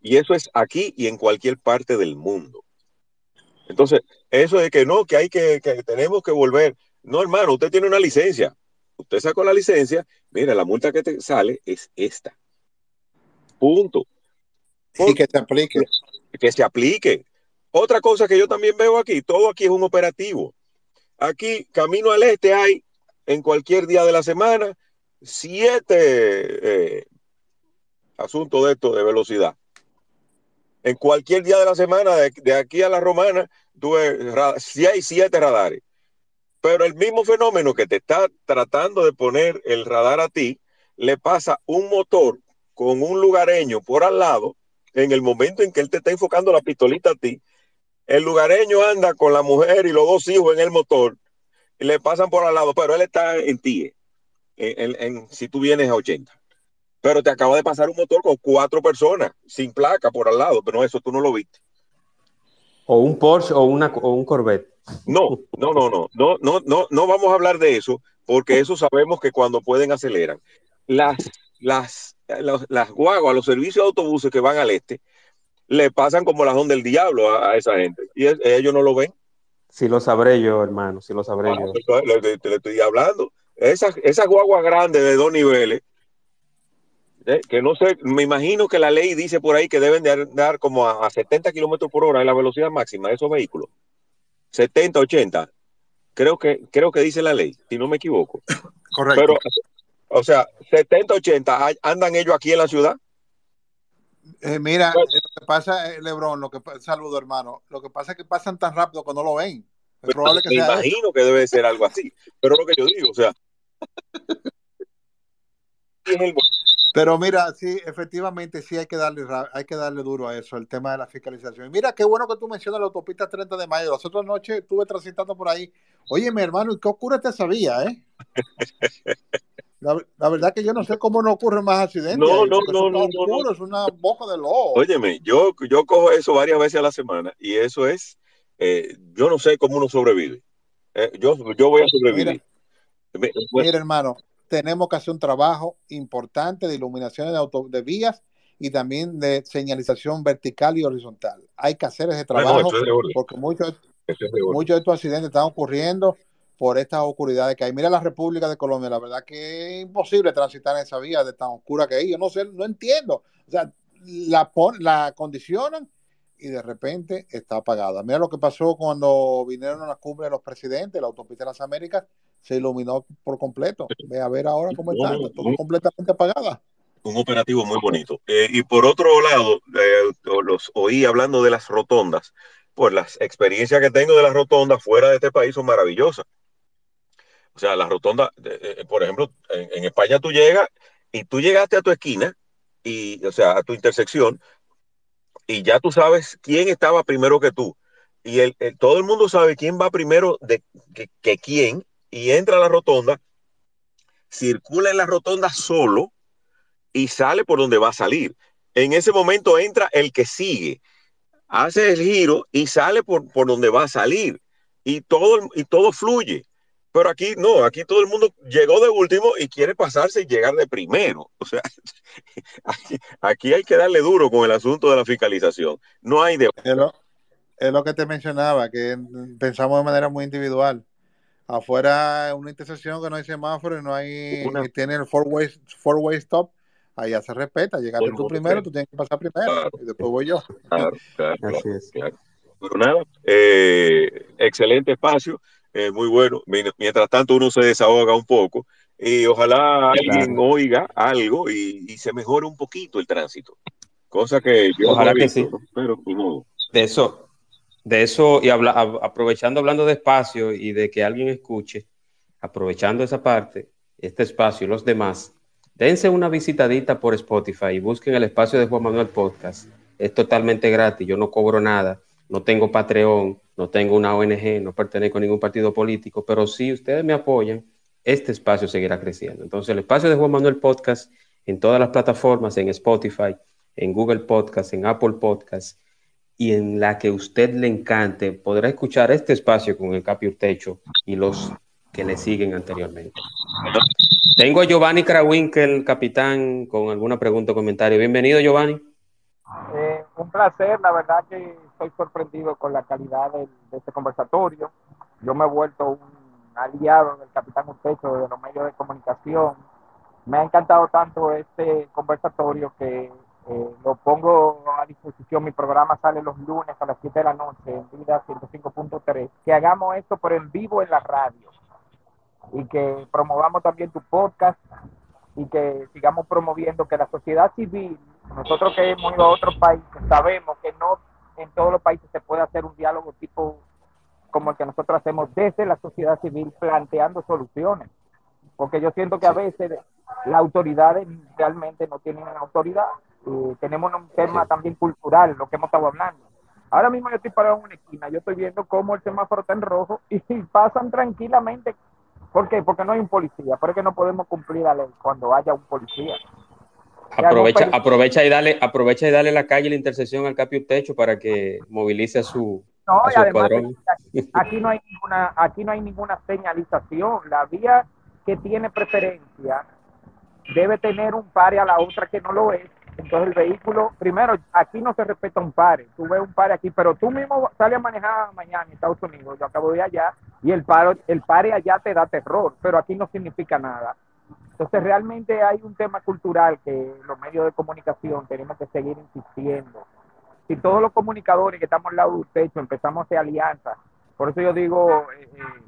Y eso es aquí y en cualquier parte del mundo. Entonces, eso de que no, que hay que, que tenemos que volver. No, hermano, usted tiene una licencia. Usted sacó la licencia, mira, la multa que te sale es esta. Punto. y que se aplique. Que se aplique. Otra cosa que yo también veo aquí, todo aquí es un operativo. Aquí, camino al este, hay en cualquier día de la semana siete eh, asuntos de esto de velocidad. En cualquier día de la semana, de, aquí a la romana, tuve si hay siete radares. Pero el mismo fenómeno que te está tratando de poner el radar a ti, le pasa un motor con un lugareño por al lado, en el momento en que él te está enfocando la pistolita a ti, el lugareño anda con la mujer y los dos hijos en el motor y le pasan por al lado, pero él está en ti en, si tú vienes a 80. Pero te acaba de pasar un motor con cuatro personas, sin placa por al lado, pero eso tú no lo viste. O un Porsche o, una, o un Corvette. No, no, no, no, no, no, no, no vamos a hablar de eso, porque eso sabemos que cuando pueden aceleran. Las, las, las guaguas, los servicios de autobuses que van al este, le pasan como la onda del diablo a, esa gente. Y ellos no lo ven. Si lo sabré yo, hermano, si lo sabré ah, yo. Pues, le, estoy hablando. Esas, esas guaguas grandes de dos niveles, eh, que no sé, me imagino que la ley dice por ahí que deben de andar como a, 70 kilómetros por hora en la velocidad máxima de esos vehículos. 70, 80. Creo que, creo que dice la ley, si no me equivoco. Correcto. Pero, o sea, 70, 80, ¿andan ellos aquí en la ciudad? Eh, mira, lo que pasa, eh, Lebron, lo que saludo hermano, lo que pasa es que pasan tan rápido que no lo ven. Es probable que me imagino que debe ser algo así, pero lo que yo digo, o sea. (laughs) pero mira, sí, efectivamente sí hay que darle hay que darle duro a eso, el tema de la fiscalización. mira, qué bueno que tú mencionas la autopista 30 de mayo. Las otras noches estuve transitando por ahí. Oye, mi hermano, ¿qué ocurre te sabía, eh? (laughs) La, verdad que yo no sé cómo no ocurren más accidentes. No, no, no, no, Es una boca de lobo. Óyeme, yo, yo cojo eso varias veces a la semana y eso es, eh, yo no sé cómo uno sobrevive. Eh, yo, yo voy a sobrevivir. Mira, hermano, tenemos que hacer un trabajo importante de iluminación de, auto, de vías y también de señalización vertical y horizontal. Hay que hacer ese trabajo porque muchos, muchos de estos accidentes están ocurriendo por estas oscuridades que hay. Mira la República de Colombia, la verdad que es imposible transitar en esa vía de tan oscura que hay. Yo no sé, no entiendo. O sea, la, la condicionan y de repente está apagada. Mira lo que pasó cuando vinieron a la cumbre de los presidentes, la autopista de las Américas se iluminó por completo. Ve a ver ahora cómo está, todo completamente apagada. Un operativo muy bonito. Eh, y por otro lado, eh, los oí hablando de las rotondas. Pues las experiencias que tengo de las rotondas fuera de este país son maravillosas. O sea, la rotonda, eh, por ejemplo, en, España tú llegas y tú llegaste a tu esquina, y, o sea, a tu intersección, y ya tú sabes quién estaba primero que tú. Y el, todo el mundo sabe quién va primero de, que, quién, y entra a la rotonda, circula en la rotonda solo y sale por donde va a salir. En ese momento entra el que sigue, hace el giro y sale por, por donde va a salir. Y todo, y todo fluye. Pero aquí no, aquí todo el mundo llegó de último y quiere pasarse y llegar de primero. O sea, (laughs) aquí, hay que darle duro con el asunto de la fiscalización. No hay de... Es lo, es lo que te mencionaba, que pensamos de manera muy individual. Afuera una intersección que no hay semáforo y no hay, tiene el four way, four way stop, allá se respeta. Llegaste tú primero, tú tienes que pasar primero y después voy yo. Claro, claro, Así es. Pero nada, eh, excelente espacio. Eh, muy bueno. Mientras tanto, uno se desahoga un poco y ojalá alguien oiga algo y, se mejore un poquito el tránsito. Cosa que yo ojalá que sí. Pero De eso, de eso y aprovechando hablando de espacio y de que alguien escuche, aprovechando esa parte, este espacio y los demás, dense una visitadita por Spotify y busquen el espacio de Juan Manuel Podcast. Es totalmente gratis, yo no cobro nada, no tengo Patreon, no tengo una ONG, no pertenezco a ningún partido político, pero si ustedes me apoyan, este espacio seguirá creciendo. Entonces, el espacio de Juan Manuel Podcast en todas las plataformas, en Spotify, en Google Podcast, en Apple Podcast y en la que usted le encante, podrá escuchar este espacio con el Capi Techo y los que le siguen anteriormente. Tengo a Giovanni el capitán, con alguna pregunta o comentario. Bienvenido, Giovanni. Eh, un placer, la verdad que estoy sorprendido con la calidad de, este conversatorio. Yo me he vuelto un aliado del Capitán de los medios de comunicación. Me ha encantado tanto este conversatorio que eh, lo pongo a disposición. Mi programa sale los lunes a las 7 de la noche en Vida 105.3. Que hagamos esto, pero en vivo en la radio. Y que promovamos también tu podcast y que sigamos promoviendo que la sociedad civil, nosotros que hemos ido a otros países, sabemos que no en todos los países se puede hacer un diálogo tipo como el que nosotros hacemos desde la sociedad civil planteando soluciones. Porque yo siento que a veces las autoridades realmente no tienen autoridad. Eh, tenemos un tema también cultural, lo que hemos estado hablando. Ahora mismo yo estoy parado en una esquina, yo estoy viendo cómo el semáforo está en rojo y (laughs) pasan tranquilamente. ¿Por qué? Porque no hay un policía. Por que no podemos cumplir la ley cuando haya un policía. Aprovecha, aprovecha y dale, aprovecha y dale la calle la intersección al Capio Techo para que movilice a su, no, Aquí, no hay ninguna, aquí no hay ninguna señalización. La vía que tiene preferencia debe tener un pare a la otra que no lo es. Entonces el vehículo, primero, aquí no se respeta un pare, tú ves un pare aquí, pero tú mismo sales a manejar mañana en Estados Unidos, yo acabo de ir allá, y el, paro, el pare allá te da terror, pero aquí no significa nada. Entonces realmente hay un tema cultural que los medios de comunicación tenemos que seguir insistiendo. Si todos los comunicadores que estamos al lado de techo empezamos a hacer alianzas, por eso yo digo eh, eh,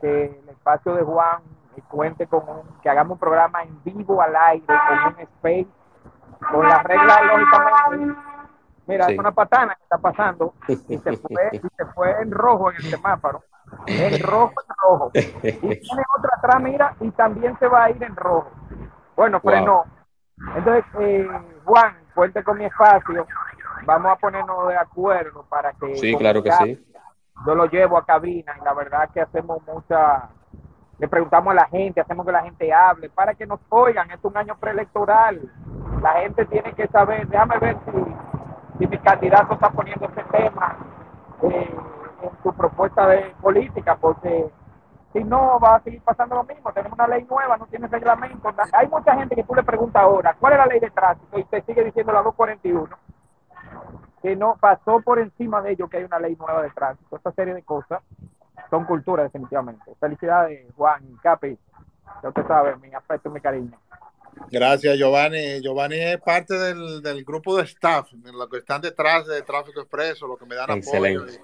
que el espacio de Juan cuente con un, que hagamos un programa en vivo al aire, con un space, con las reglas lógicamente. Mira, es una patana que está pasando y se, (laughs) fue, y se fue en rojo en el semáforo. En rojo, en rojo. Y (laughs) tiene otra atrás, mira, y también se va a ir en rojo. Bueno, frenó. Entonces, eh, Juan, cuente con mi espacio. Vamos a ponernos de acuerdo para que. Sí, claro que sí. Yo lo llevo a cabina y la verdad que hacemos mucha le preguntamos a la gente, hacemos que la gente hable, para que nos oigan, es un año preelectoral, la gente tiene que saber, déjame ver si, mi candidato está poniendo ese tema eh, en su propuesta de política, porque si no va a seguir pasando lo mismo, tenemos una ley nueva, no tiene reglamento, hay mucha gente que tú le preguntas ahora, ¿cuál es la ley de tránsito? Y te sigue diciendo la 241, que no pasó por encima de ello que hay una ley nueva de tránsito, esta serie de cosas son cultura definitivamente. Felicidades, Juan y Capi. Ya usted sabe, mi afecto y mi cariño. Gracias, Giovanni. Giovanni es parte del, del grupo de staff, de los que están detrás de Tráfico Expreso, los que me dan apoyo y,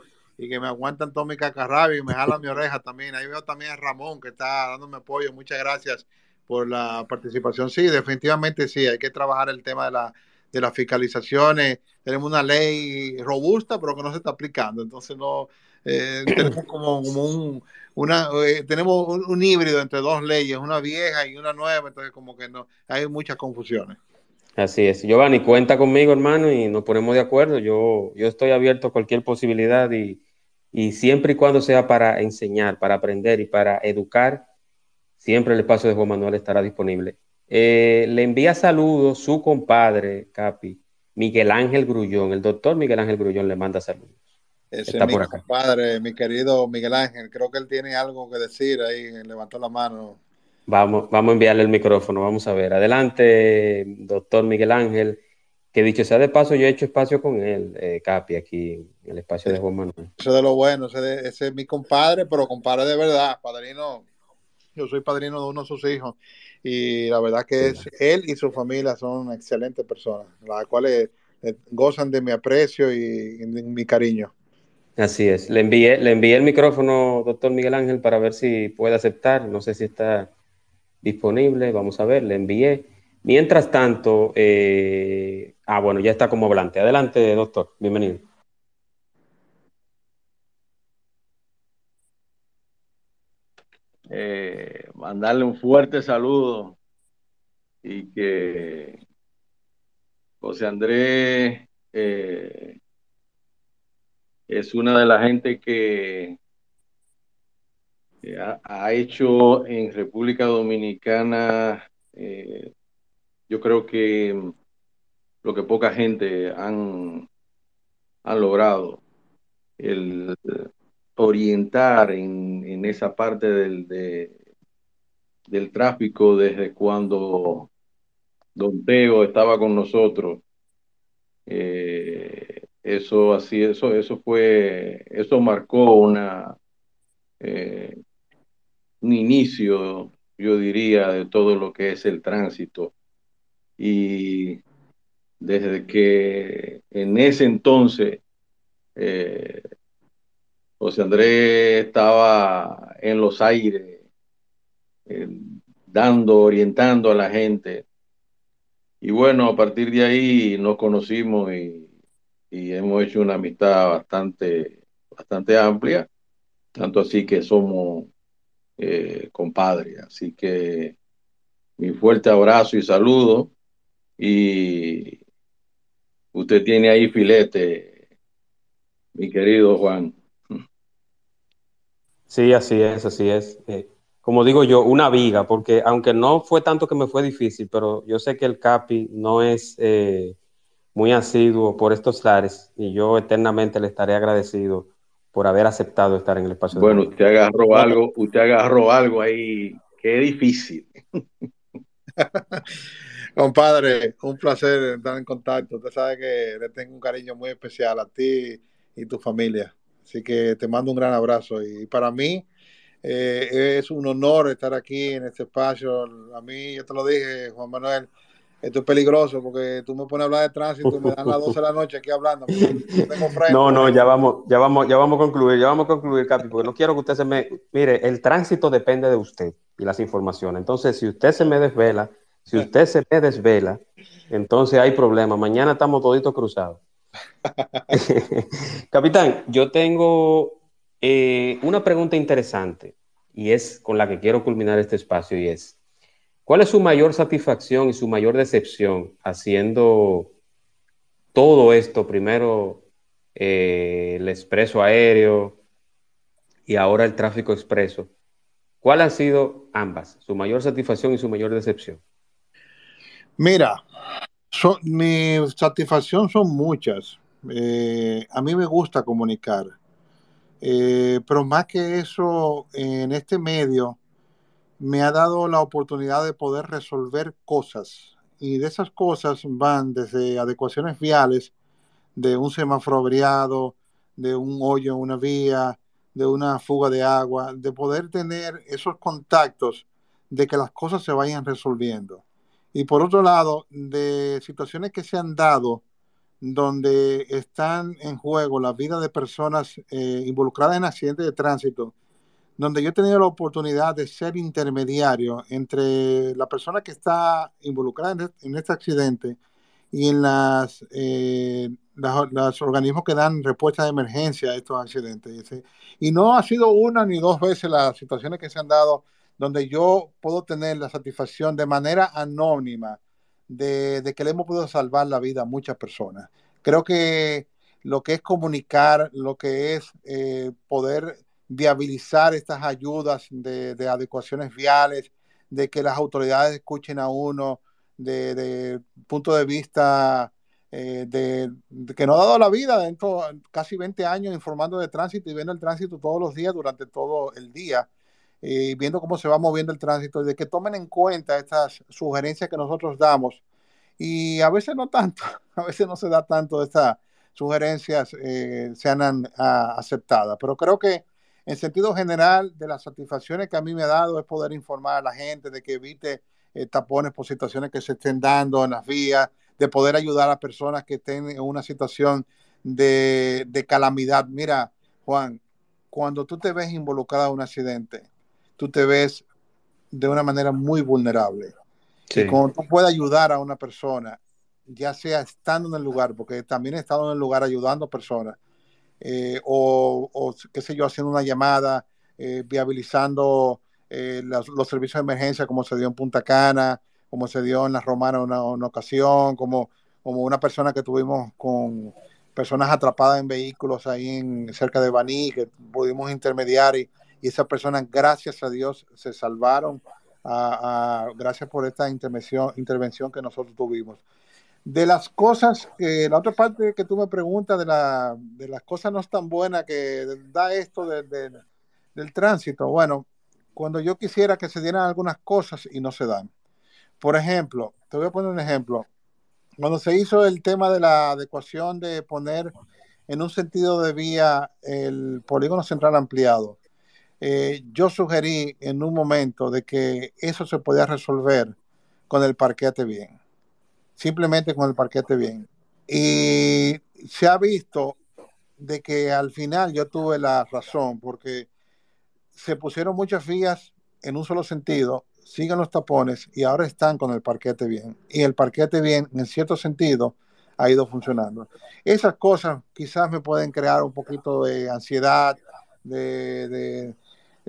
que me aguantan todo mi cacarrabio y me jalan mi oreja también. Ahí veo también a Ramón que está dándome apoyo. Muchas gracias por la participación. Sí, definitivamente sí, hay que trabajar el tema de la de las fiscalizaciones. Tenemos una ley robusta, pero que no se está aplicando. Entonces no, eh, (clears throat) tenemos como, un, una, eh, tenemos un, híbrido entre dos leyes, una vieja y una nueva, entonces como que no, hay muchas confusiones. Así es. Giovanni, cuenta conmigo, hermano, y nos ponemos de acuerdo. Yo, yo estoy abierto a cualquier posibilidad y, y siempre y cuando sea para enseñar, para aprender y para educar, siempre el espacio de Juan Manuel estará disponible. Eh, le envía saludos su compadre, Capi, Miguel Ángel Grullón. El doctor Miguel Ángel Grullón le manda saludos. Ese es mi padre, mi querido Miguel Ángel. Creo que él tiene algo que decir ahí. Levantó la mano. Vamos, vamos a enviarle el micrófono. Vamos a ver. Adelante, doctor Miguel Ángel. Que dicho sea de paso, yo he hecho espacio con él, eh, Capi, aquí el espacio de Juan Manuel. Eso de lo bueno. Ese, ese, es mi compadre, pero compadre de verdad. Padrino. Yo soy padrino de uno de sus hijos. Y la verdad que es él y su familia son excelentes personas, las cuales eh, gozan de mi aprecio y de mi cariño. Así es. Le envié, le envié el micrófono, doctor Miguel Ángel, para ver si puede aceptar. No sé si está disponible. Vamos a ver, le envié. Mientras tanto, eh, ah, bueno, ya está como hablante. Adelante, doctor. Bienvenido. Eh, mandarle un fuerte saludo y que José Andrés eh, es una de las gente que, ha, hecho en República Dominicana, eh, yo creo que lo que poca gente han, han logrado, el orientar en, esa parte del, del tráfico desde cuando Don Teo estaba con nosotros. Eh, eso así, eso, eso fue, eso marcó una eh, un inicio, yo diría, de todo lo que es el tránsito. Y desde que en ese entonces eh, José Andrés estaba en los aires, eh, dando, orientando a la gente. Y bueno, a partir de ahí nos conocimos y y hemos hecho una amistad bastante, bastante amplia, tanto así que somos eh, compadres. Así que mi fuerte abrazo y saludo. Y usted tiene ahí filete, mi querido Juan. Sí, así es, así es. Eh, como digo yo, una viga, porque aunque no fue tanto que me fue difícil, pero yo sé que el CAPI no es eh, muy asiduo por estos lares y yo eternamente le estaré agradecido por haber aceptado estar en el espacio. Bueno, usted agarró algo, usted agarró algo ahí que es difícil. (laughs) Compadre, un placer estar en contacto. Usted sabe que le tengo un cariño muy especial a ti y tu familia. Así que te mando un gran abrazo. Y para mí eh, es un honor estar aquí en este espacio. A mí, yo te lo dije, Juan Manuel, esto es peligroso porque tú me pones a hablar de tránsito y me dan las 12 de la noche aquí hablando. (laughs) No, no, ya vamos, ya vamos, ya vamos a concluir, ya vamos a concluir, Capi, porque no quiero que usted se me... Mire, el tránsito depende de usted y las informaciones. Entonces, si usted se me desvela, si usted se me desvela, entonces hay problema. Mañana estamos toditos cruzados. (laughs) Capitán, yo tengo eh, una pregunta interesante y es con la que quiero culminar este espacio y es, ¿Cuál es su mayor satisfacción y su mayor decepción haciendo todo esto? Primero eh, el expreso aéreo y ahora el tráfico expreso. ¿Cuál han sido ambas? Su mayor satisfacción y su mayor decepción. Mira, mi satisfacción son muchas. Eh, a mí me gusta comunicar, eh, pero más que eso, en este medio, me ha dado la oportunidad de poder resolver cosas. Y de esas cosas van desde adecuaciones viales, de un semáforo abriado, de un hoyo en una vía, de una fuga de agua, de poder tener esos contactos de que las cosas se vayan resolviendo. Y por otro lado, de situaciones que se han dado donde están en juego la vida de personas eh, involucradas en accidentes de tránsito, donde yo he tenido la oportunidad de ser intermediario entre la persona que está involucrada en este, este accidente y en las, eh, los organismos que dan respuesta de emergencia a estos accidentes. Y no ha sido una ni dos veces las situaciones que se han dado donde yo puedo tener la satisfacción de manera anónima de, que le hemos podido salvar la vida a muchas personas. Creo que lo que es comunicar, lo que es eh, poder viabilizar estas ayudas de, adecuaciones viales, de que las autoridades escuchen a uno, de, de punto de vista eh, de, que no ha dado la vida dentro casi 20 años informando de tránsito y viendo el tránsito todos los días durante todo el día y viendo cómo se va moviendo el tránsito de que tomen en cuenta estas sugerencias que nosotros damos y a veces no tanto, (laughs) a veces no se da tanto de estas sugerencias eh, sean aceptadas, pero creo que en sentido general, de las satisfacciones que a mí me ha dado es poder informar a la gente de que evite eh, tapones por situaciones que se estén dando en las vías, de poder ayudar a personas que estén en una situación de, calamidad. Mira, Juan, cuando tú te ves involucrado en un accidente, tú te ves de una manera muy vulnerable. Y cuando tú puedes ayudar a una persona, ya sea estando en el lugar, porque también he estado en el lugar ayudando a personas, eh, o, qué sé yo, haciendo una llamada, eh, viabilizando eh, los, servicios de emergencia como se dio en Punta Cana, como se dio en La Romana en una, ocasión, como, como una persona que tuvimos con personas atrapadas en vehículos ahí en, cerca de Baní, que pudimos intermediar y, y esas personas, gracias a Dios, se salvaron. gracias por esta intervención, intervención que nosotros tuvimos de las cosas, que la otra parte que tú me preguntas de, la, de las cosas no tan buenas que da esto del tránsito, bueno, cuando yo quisiera que se dieran algunas cosas y no se dan. Por ejemplo, te voy a poner un ejemplo. Cuando se hizo el tema de la adecuación de poner en un sentido de vía el polígono central ampliado, eh, yo sugerí en un momento de que eso se podía resolver con el parqueate bien simplemente con el parquete bien. Y se ha visto de que al final yo tuve la razón, porque se pusieron muchas vías en un solo sentido, siguen los tapones y ahora están con el parquete bien. Y el parquete bien, en cierto sentido, ha ido funcionando. Esas cosas quizás me pueden crear un poquito de ansiedad, de,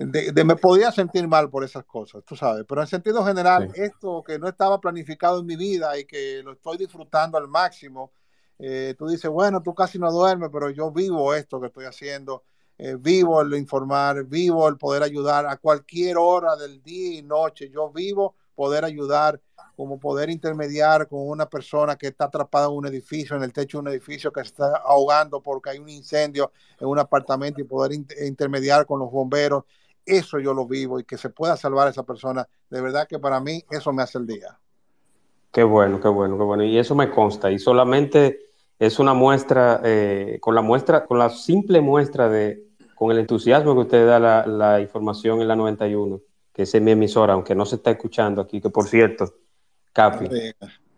me podía sentir mal por esas cosas, tú sabes, pero en sentido general, esto que no estaba planificado en mi vida y que lo estoy disfrutando al máximo, eh, tú dices, bueno, tú casi no duermes, pero yo vivo esto que estoy haciendo, eh, vivo el informar, vivo el poder ayudar a cualquier hora del día y noche, yo vivo poder ayudar, como poder intermediar con una persona que está atrapada en un edificio, en el techo de un edificio que está ahogando porque hay un incendio en un apartamento y poder intermediar con los bomberos eso yo lo vivo y que se pueda salvar a esa persona, de verdad que para mí eso me hace el día. Qué bueno, qué bueno, qué bueno. Y eso me consta. Y solamente es una muestra, eh, con la muestra, con la simple muestra de, con el entusiasmo que usted da la, la información en la 91, que es mi emisora, aunque no se está escuchando aquí, que por cierto, Capi,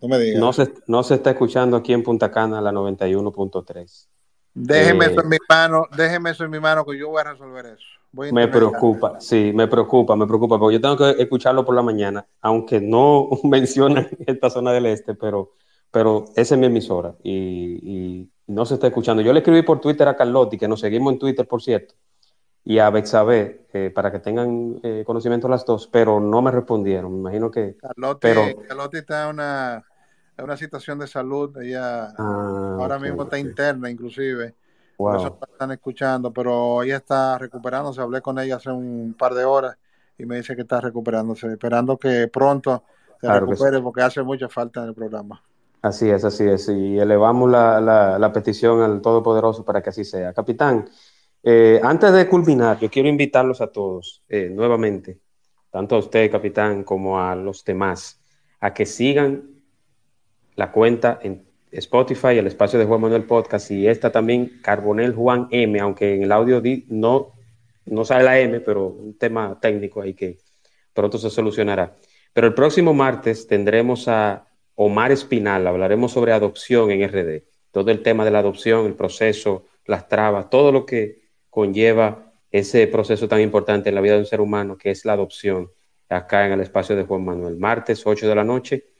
no, me digas, no, se, no se está escuchando aquí en Punta Cana la 91.3. Déjeme eso en mi mano, déjeme eso en mi mano que yo voy a resolver eso. me preocupa, sí, me preocupa, me preocupa, porque yo tengo que escucharlo por la mañana, aunque no (laughs) menciona esta zona del este, pero, pero esa es mi emisora y, no se está escuchando. Yo le escribí por Twitter a Carlotti, que nos seguimos en Twitter, por cierto, y a Bexabe, eh, para que tengan eh, conocimiento las dos, pero no me respondieron. Me imagino que. Carlotti, pero, Carlotti está en una una situación de salud, ella ah, ahora mismo está interna inclusive, por eso están escuchando, pero ella está recuperándose, hablé con ella hace un par de horas y me dice que está recuperándose, esperando que pronto se recupere porque hace mucha falta en el programa. Así es, así es, y elevamos la, la, petición al Todopoderoso para que así sea. Capitán, eh, antes de culminar, yo quiero invitarlos a todos eh, nuevamente, tanto a usted, capitán, como a los demás, a que sigan la cuenta en Spotify, el espacio de Juan Manuel Podcast, y esta también Carbonel Juan M, aunque en el audio no, no sale la M, pero un tema técnico ahí que pronto se solucionará. Pero el próximo martes tendremos a Omar Espinal, hablaremos sobre adopción en RD, todo el tema de la adopción, el proceso, las trabas, todo lo que conlleva ese proceso tan importante en la vida de un ser humano que es la adopción, acá en el espacio de Juan Manuel. Martes, 8 de la noche,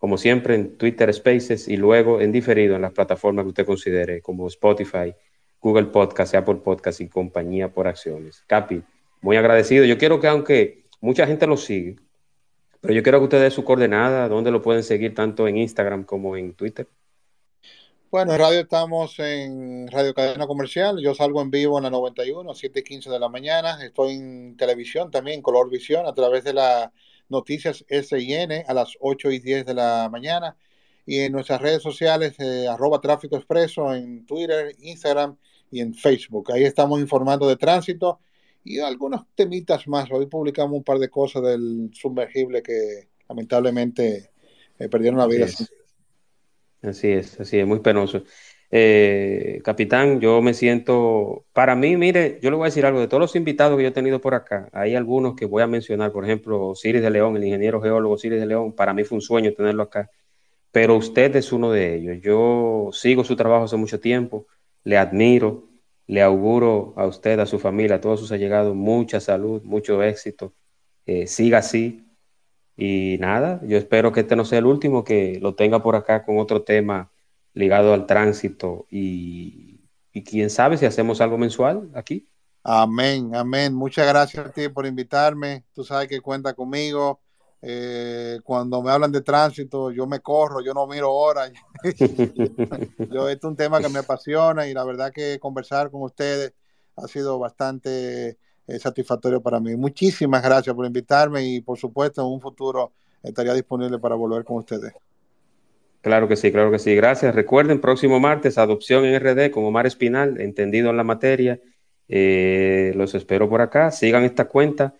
como siempre en Twitter Spaces y luego en diferido en las plataformas que usted considere, como Spotify, Google Podcast, Apple Podcast y compañía por acciones. Capi, muy agradecido. Yo quiero que aunque mucha gente lo sigue, pero yo quiero que usted dé su coordenada, donde lo pueden seguir tanto en Instagram como en Twitter. Bueno, en radio estamos en Radio Cadena Comercial. Yo salgo en vivo en la 91, 7 y 15 de la mañana. Estoy en televisión también, Color Visión, a través de la Noticias SIN a las 8 y 10 de la mañana. Y en nuestras redes sociales, eh, arroba tráfico expreso en Twitter, Instagram y en Facebook. Ahí estamos informando de tránsito y algunos temitas más. Hoy publicamos un par de cosas del sumergible que lamentablemente eh, perdieron la vida. Así es, así es, muy penoso. Eh, capitán, yo me siento, para mí, mire, yo le voy a decir algo, de todos los invitados que yo he tenido por acá, hay algunos que voy a mencionar, por ejemplo, Ciris de León, el ingeniero geólogo Ciris de León, para mí fue un sueño tenerlo acá, pero usted es uno de ellos. Yo sigo su trabajo hace mucho tiempo, le admiro, le auguro a usted, a su familia, a todos sus allegados, mucha salud, mucho éxito, eh, siga así. Y nada, yo espero que este no sea el último, que lo tenga por acá con otro tema ligado al tránsito y, quién sabe si hacemos algo mensual aquí. Amén, amén. Muchas gracias a ti por invitarme. Tú sabes que cuenta conmigo. Eh, cuando me hablan de tránsito, yo me corro, yo no miro horas. (laughs) yo, este es un tema que me apasiona y la verdad que conversar con ustedes ha sido bastante eh, satisfactorio para mí. Muchísimas gracias por invitarme y por supuesto en un futuro estaría disponible para volver con ustedes. Claro que sí, claro que sí. Gracias. Recuerden, próximo martes, adopción en RD con Omar Espinal, entendido en la materia. Eh, los espero por acá. Sigan esta cuenta,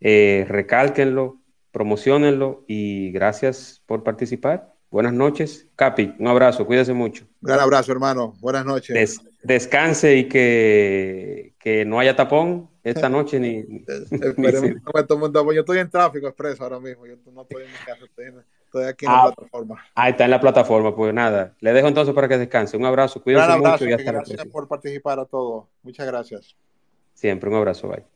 eh, recálquenlo, promocionenlo y gracias por participar. Buenas noches. Capi, un abrazo, cuídese mucho. Gran abrazo, hermano. Buenas noches. descanse y que, que, no haya tapón esta noche ni. (laughs) Yo estoy en tráfico expreso ahora mismo. Yo no estoy en mi casa, estoy Estoy aquí en la ah, plataforma. Ahí está en la plataforma, pues nada. Le dejo entonces para que descanse. Un abrazo, cuídense mucho y hasta Gracias por participar a todos. Muchas gracias. Siempre, un abrazo, bye.